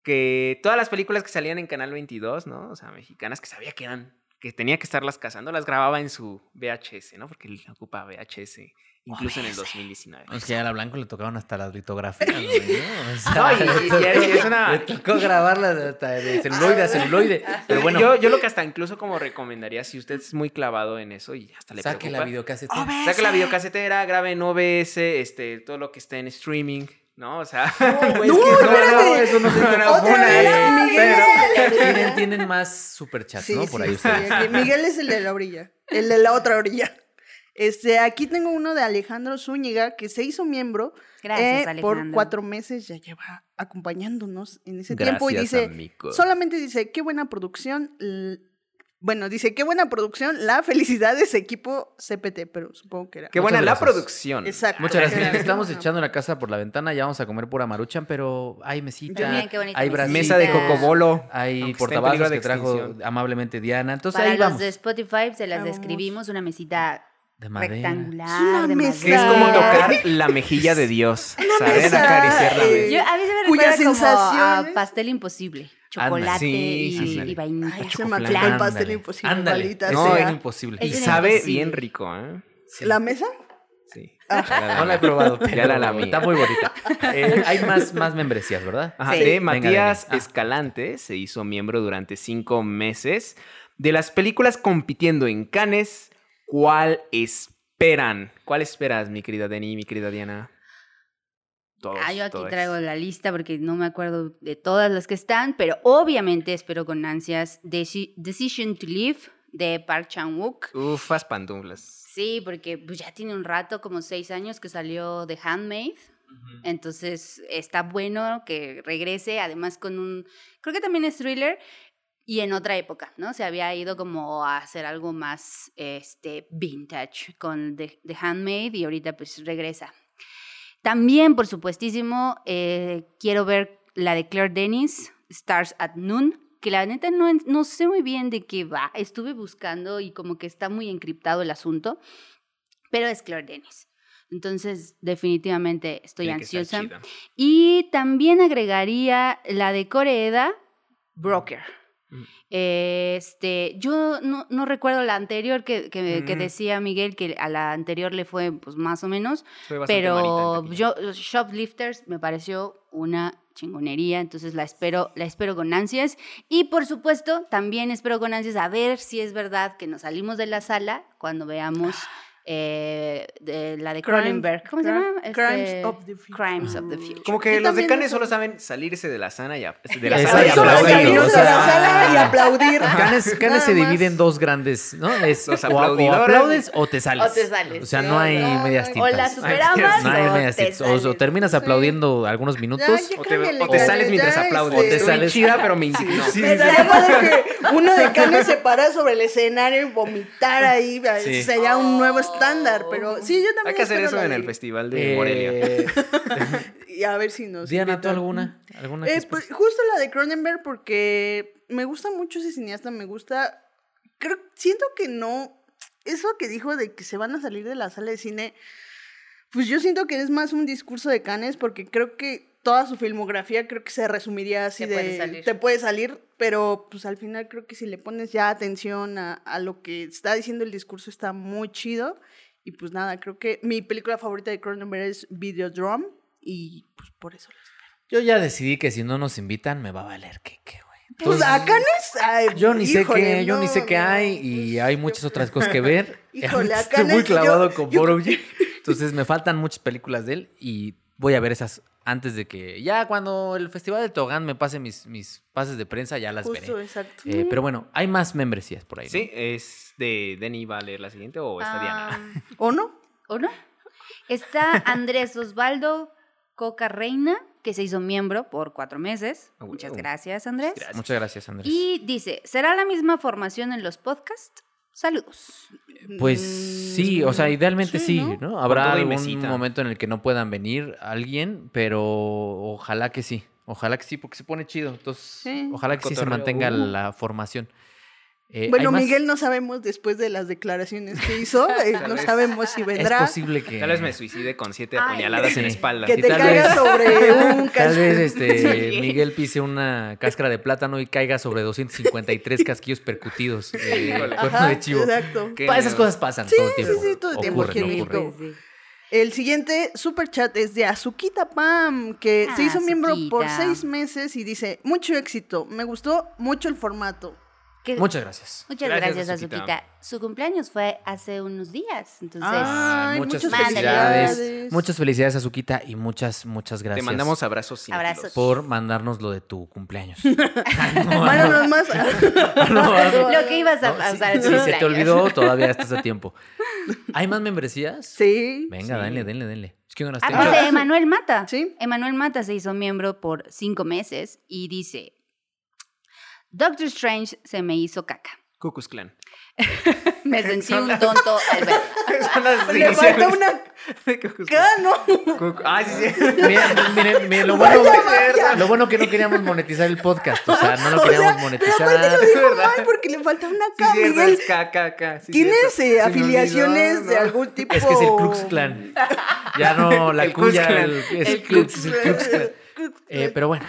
que todas las películas que salían en Canal 22, ¿no? O sea, mexicanas que sabía que eran, que tenía que estarlas cazando, las grababa en su VHS, ¿no? Porque él ocupaba VHS, incluso en el 2019. Es que a la Blanco le tocaban hasta las litografías, güey, ¿no? O sea, No, y- y- y es una- Le tocó grabarlas hasta de celuloide a celuloide. Pero bueno, yo, yo lo que hasta incluso como recomendaría, si usted es muy clavado en eso y hasta le saque la preocupa, videocasetera. Saque la videocasetera, grabe en OBS, este, todo lo que esté en streaming, ¿no? O sea, güey, No, es que no, espérate. no, eso no se Miguel pero- tienen, tienen más superchats, Sí, ¿no? sí, Por ahí sí, ustedes. aquí Miguel es el de la orilla, el de la otra orilla. Este, aquí tengo uno de Alejandro Zúñiga que se hizo miembro Gracias, eh, por cuatro meses, ya lleva acompañándonos en ese tiempo y dice, amigo. solamente dice, qué buena producción, bueno, dice, qué buena producción, la felicidad de ese equipo CPT, pero supongo que era. Qué buena la producción. Exacto. Muchas gracias. Estamos echando la casa por la ventana, ya vamos a comer pura maruchan, pero hay mesita, qué bonita hay mesita. Mesa de cocobolo. hay portavasos que trajo amablemente Diana. Entonces Para ahí los vamos. de Spotify se las Vamos. describimos una mesita De madera. rectangular. Es una de mesa. Que es como tocar la mejilla de Dios. Saber mesa, acariciar la eh, mesa. Yo, a mí se me Cuyas recuerda como a pastel imposible. Chocolate Sí, y, sí, y vainilla. Ay, se me el pastel imposible, ándale. No, sea. era imposible. Y Es una sabe imposible. bien rico, ¿eh? Sí. ¿La mesa? Sí. No la he probado, pero Ya la lamí. está muy bonita. Eh, hay más, más membresías, ¿verdad? Ajá, Sí. de Venga, Matías Dani. Ah. Escalante se hizo miembro durante cinco meses. De las películas compitiendo en Cannes, ¿cuál esperan? ¿Cuál esperas, mi querida Deni, mi querida Diana? Todos, Ah, yo aquí todos. traigo la lista porque no me acuerdo de todas las que están, pero obviamente espero con ansias Deci- Decision to Live de Park Chan-wook. Ufas pantuflas. Sí, porque pues, ya tiene un rato, como seis años que salió The Handmaid. Entonces está bueno que regrese, además con un, creo que también es thriller y en otra época, ¿no? Se había ido como a hacer algo más este, vintage con The, The Handmaid y ahorita pues regresa. También, por supuestísimo, eh, quiero ver la de Claire Dennis, Stars at Noon, que la neta no, no sé muy bien de qué va. Estuve buscando y como que está muy encriptado el asunto, pero es Claire Dennis. Entonces, definitivamente estoy Tiene ansiosa. Y también agregaría la de Coreeda, Broker. Mm. Este, yo no, no recuerdo la anterior que, que, que Mm. decía Miguel, que a la anterior le fue pues más o menos, pero yo, Shoplifters me pareció una chingonería, entonces la espero, la espero con ansias. Y por supuesto, también espero con ansias a ver si es verdad que nos salimos de la sala cuando veamos eh, de la de Cronenberg. ¿Cómo se llama? Crimes Este, of the Future. Crimes of the Future. Como que los decanes solo saben salirse de la sana y a- de la Ya sala y aplaudir, o de la sea, sala y aplaudir. Canes, Canes Nada se divide en dos grandes, ¿no? Es Los o- o, aplaudes o te sales. O te sales. O sea, no hay no, medias no. O tintas. la superabas No hay o medias te tintas. O, terminas Sí. aplaudiendo algunos minutos. Ya, ya O te, cámbiale, o te sales ya, mientras ya, aplaudes. O te Estoy sales. chida, pero me indignó. Sí, uno de Canes se para sobre el escenario y vomitar ahí. Sí. Sería un nuevo estándar. Pero sí, yo también. Hay que hacer eso en el festival de Morelia. Eh, Y a ver si nos. Diana, ¿tú alguna? ¿Alguna Eh, pues, justo la de Cronenberg porque me gusta mucho ese cineasta, me gusta, creo, siento que no, eso que dijo de que se van a salir de la sala de cine, pues yo siento que es más un discurso de Canes porque creo que toda su filmografía creo que se resumiría así Te de, puede salir. te puede salir, pero pues al final creo que si le pones ya atención a, a lo que está diciendo el discurso está muy chido. Y pues nada, creo que mi película favorita de Cronenberg es Videodrome y pues por eso. Yo ya decidí que si no nos invitan, me va a valer que qué, güey. Pues Entonces, a Canes, ay, Yo ni sé qué, yo ni sé qué no, hay pues, y hay muchas otras cosas que ver. Híjole, a Estoy muy yo- clavado con yo-. Entonces me faltan muchas películas de él y voy a ver esas antes de que ya cuando el Festival del Togán me pase mis, mis pases de prensa ya las Justo, veré. exacto. Eh, pero bueno, hay más membresías por ahí. ¿no? Sí, es de Denny va a leer la siguiente o está Diana. Ah, ¿O no? ¿O no? Está Andrés Osvaldo Coca Reina, que se hizo miembro por cuatro meses. Ah, Muchas gracias, Andrés. Gracias. Muchas gracias, Andrés. Y dice, ¿será la misma formación en los podcasts? Saludos. Pues Mm, sí, o sea, idealmente sí, sí, ¿no? ¿no? Habrá algún mesita. momento en el que no puedan venir alguien, pero ojalá que sí. Ojalá que sí, porque se pone chido. Entonces, Sí. ojalá que sí se mantenga Uh. la formación. Eh, Bueno. Miguel no sabemos después de las declaraciones que hizo, eh, no vez. sabemos si Es vendrá. posible que. Tal vez me suicide con siete Ay, apuñaladas en la sí. espalda. Que Sí, te tal caiga vez- sobre un Tal vez este, Sí. Miguel pise una cáscara de plátano y caiga sobre 253 casquillos percutidos cuerno Ajá, de chivo. Exacto. Esas cosas pasan Sí, todo el sí, tiempo. sí, todo el tiempo, sí. El siguiente super chat es de Azuquita Pam, que se Ah, hizo miembro por seis meses y dice, mucho éxito, me gustó mucho el formato. Que- Muchas gracias. Muchas Gracias, gracias, Azuquita. Azuquita. Su cumpleaños fue hace unos días, entonces... Ay, muchas muchas felicidades. felicidades. Muchas felicidades, Azuquita, y muchas, muchas gracias. Te mandamos abrazos. Abrazos. por mandarnos lo de tu cumpleaños. Mándanos más. Lo que ibas a No, si- usar en si tu se te olvidó, todavía estás a tiempo. ¿Hay más membresías? Sí. Venga, Sí. denle, denle, denle. Es que no las Ah, tengo. pues de Emanuel Mata. Sí. Emanuel Mata se hizo miembro por cinco meses y dice: Doctor Strange se me hizo caca. Cucus Clan. Me sentí un tonto al verla. Son las Le falta una de Ku Klux K, ¿no? Klan. Ah, sí, sí. Miren, miren, miren, lo, bueno, lo bueno que no queríamos monetizar el podcast. O sea, no lo O queríamos sea, monetizar. Pero aparte lo dijo mal porque le falta una Sí, K, Miguel. es sí, ¿Tienes eh, afiliaciones olvidó, de algún tipo? Es que es el Klux Klan. Ya no la El Klux cuya, Klan. el, es El Klux, Eh, Klan. pero bueno,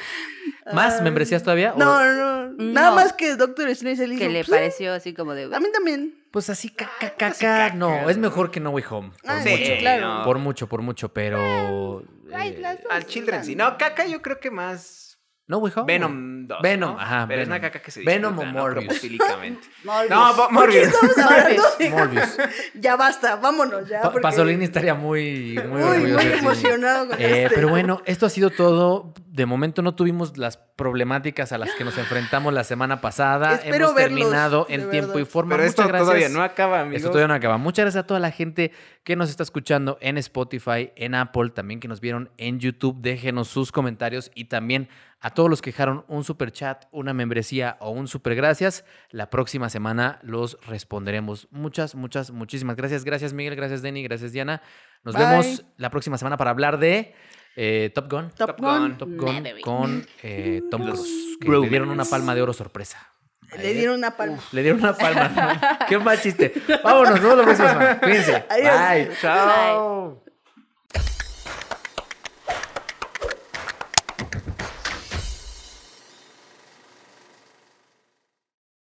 ¿más Ay. membresías todavía? O- No, no, Nada No. más que Doctor Strange se le Que le pues, pareció así como de. A mí también. Pues así, caca, caca. No, es mejor que No Way Home. Por Ah, mucho. sí, claro. Por mucho, por mucho, pero. Eh, Al Children sí. No, Kaka yo creo que más No Way Home. Venom 2. Venom, ¿no? ajá, Pero es Venom. una caca que se Venom o. Morbius. Morbius. No, Bo- ¿Por qué Morbius. de- Morbius. Ya basta, vámonos ya. Pa- porque- Pasolini estaría muy, muy, Muy, muy emocionado con Eh, este. pero bueno, esto ha sido todo. De momento no tuvimos las problemáticas a las que nos enfrentamos la semana pasada. Espero Hemos verlos, terminado en tiempo y forma. Pero Muchas esto gracias. todavía no acaba, amigos. Esto todavía no acaba. Muchas gracias a toda la gente que nos está escuchando en Spotify, en Apple, también que nos vieron en YouTube. Déjenos sus comentarios y también a todos los que dejaron un super chat, una membresía o un super gracias. La próxima semana los responderemos. Muchas, muchas, muchísimas gracias. Gracias Miguel, gracias Denny, gracias Diana. Nos Bye. vemos la próxima semana para hablar de eh, Top Gun. Top Top Gun. Gun. Top Gun con eh, Tom Cruise, que le dieron una palma de oro sorpresa. Le dieron una palma. Le dieron una palma. ¿no? Qué mal chiste. Vámonos, nos vemos la próxima semana. Cuídense. Adiós. Bye. Chao.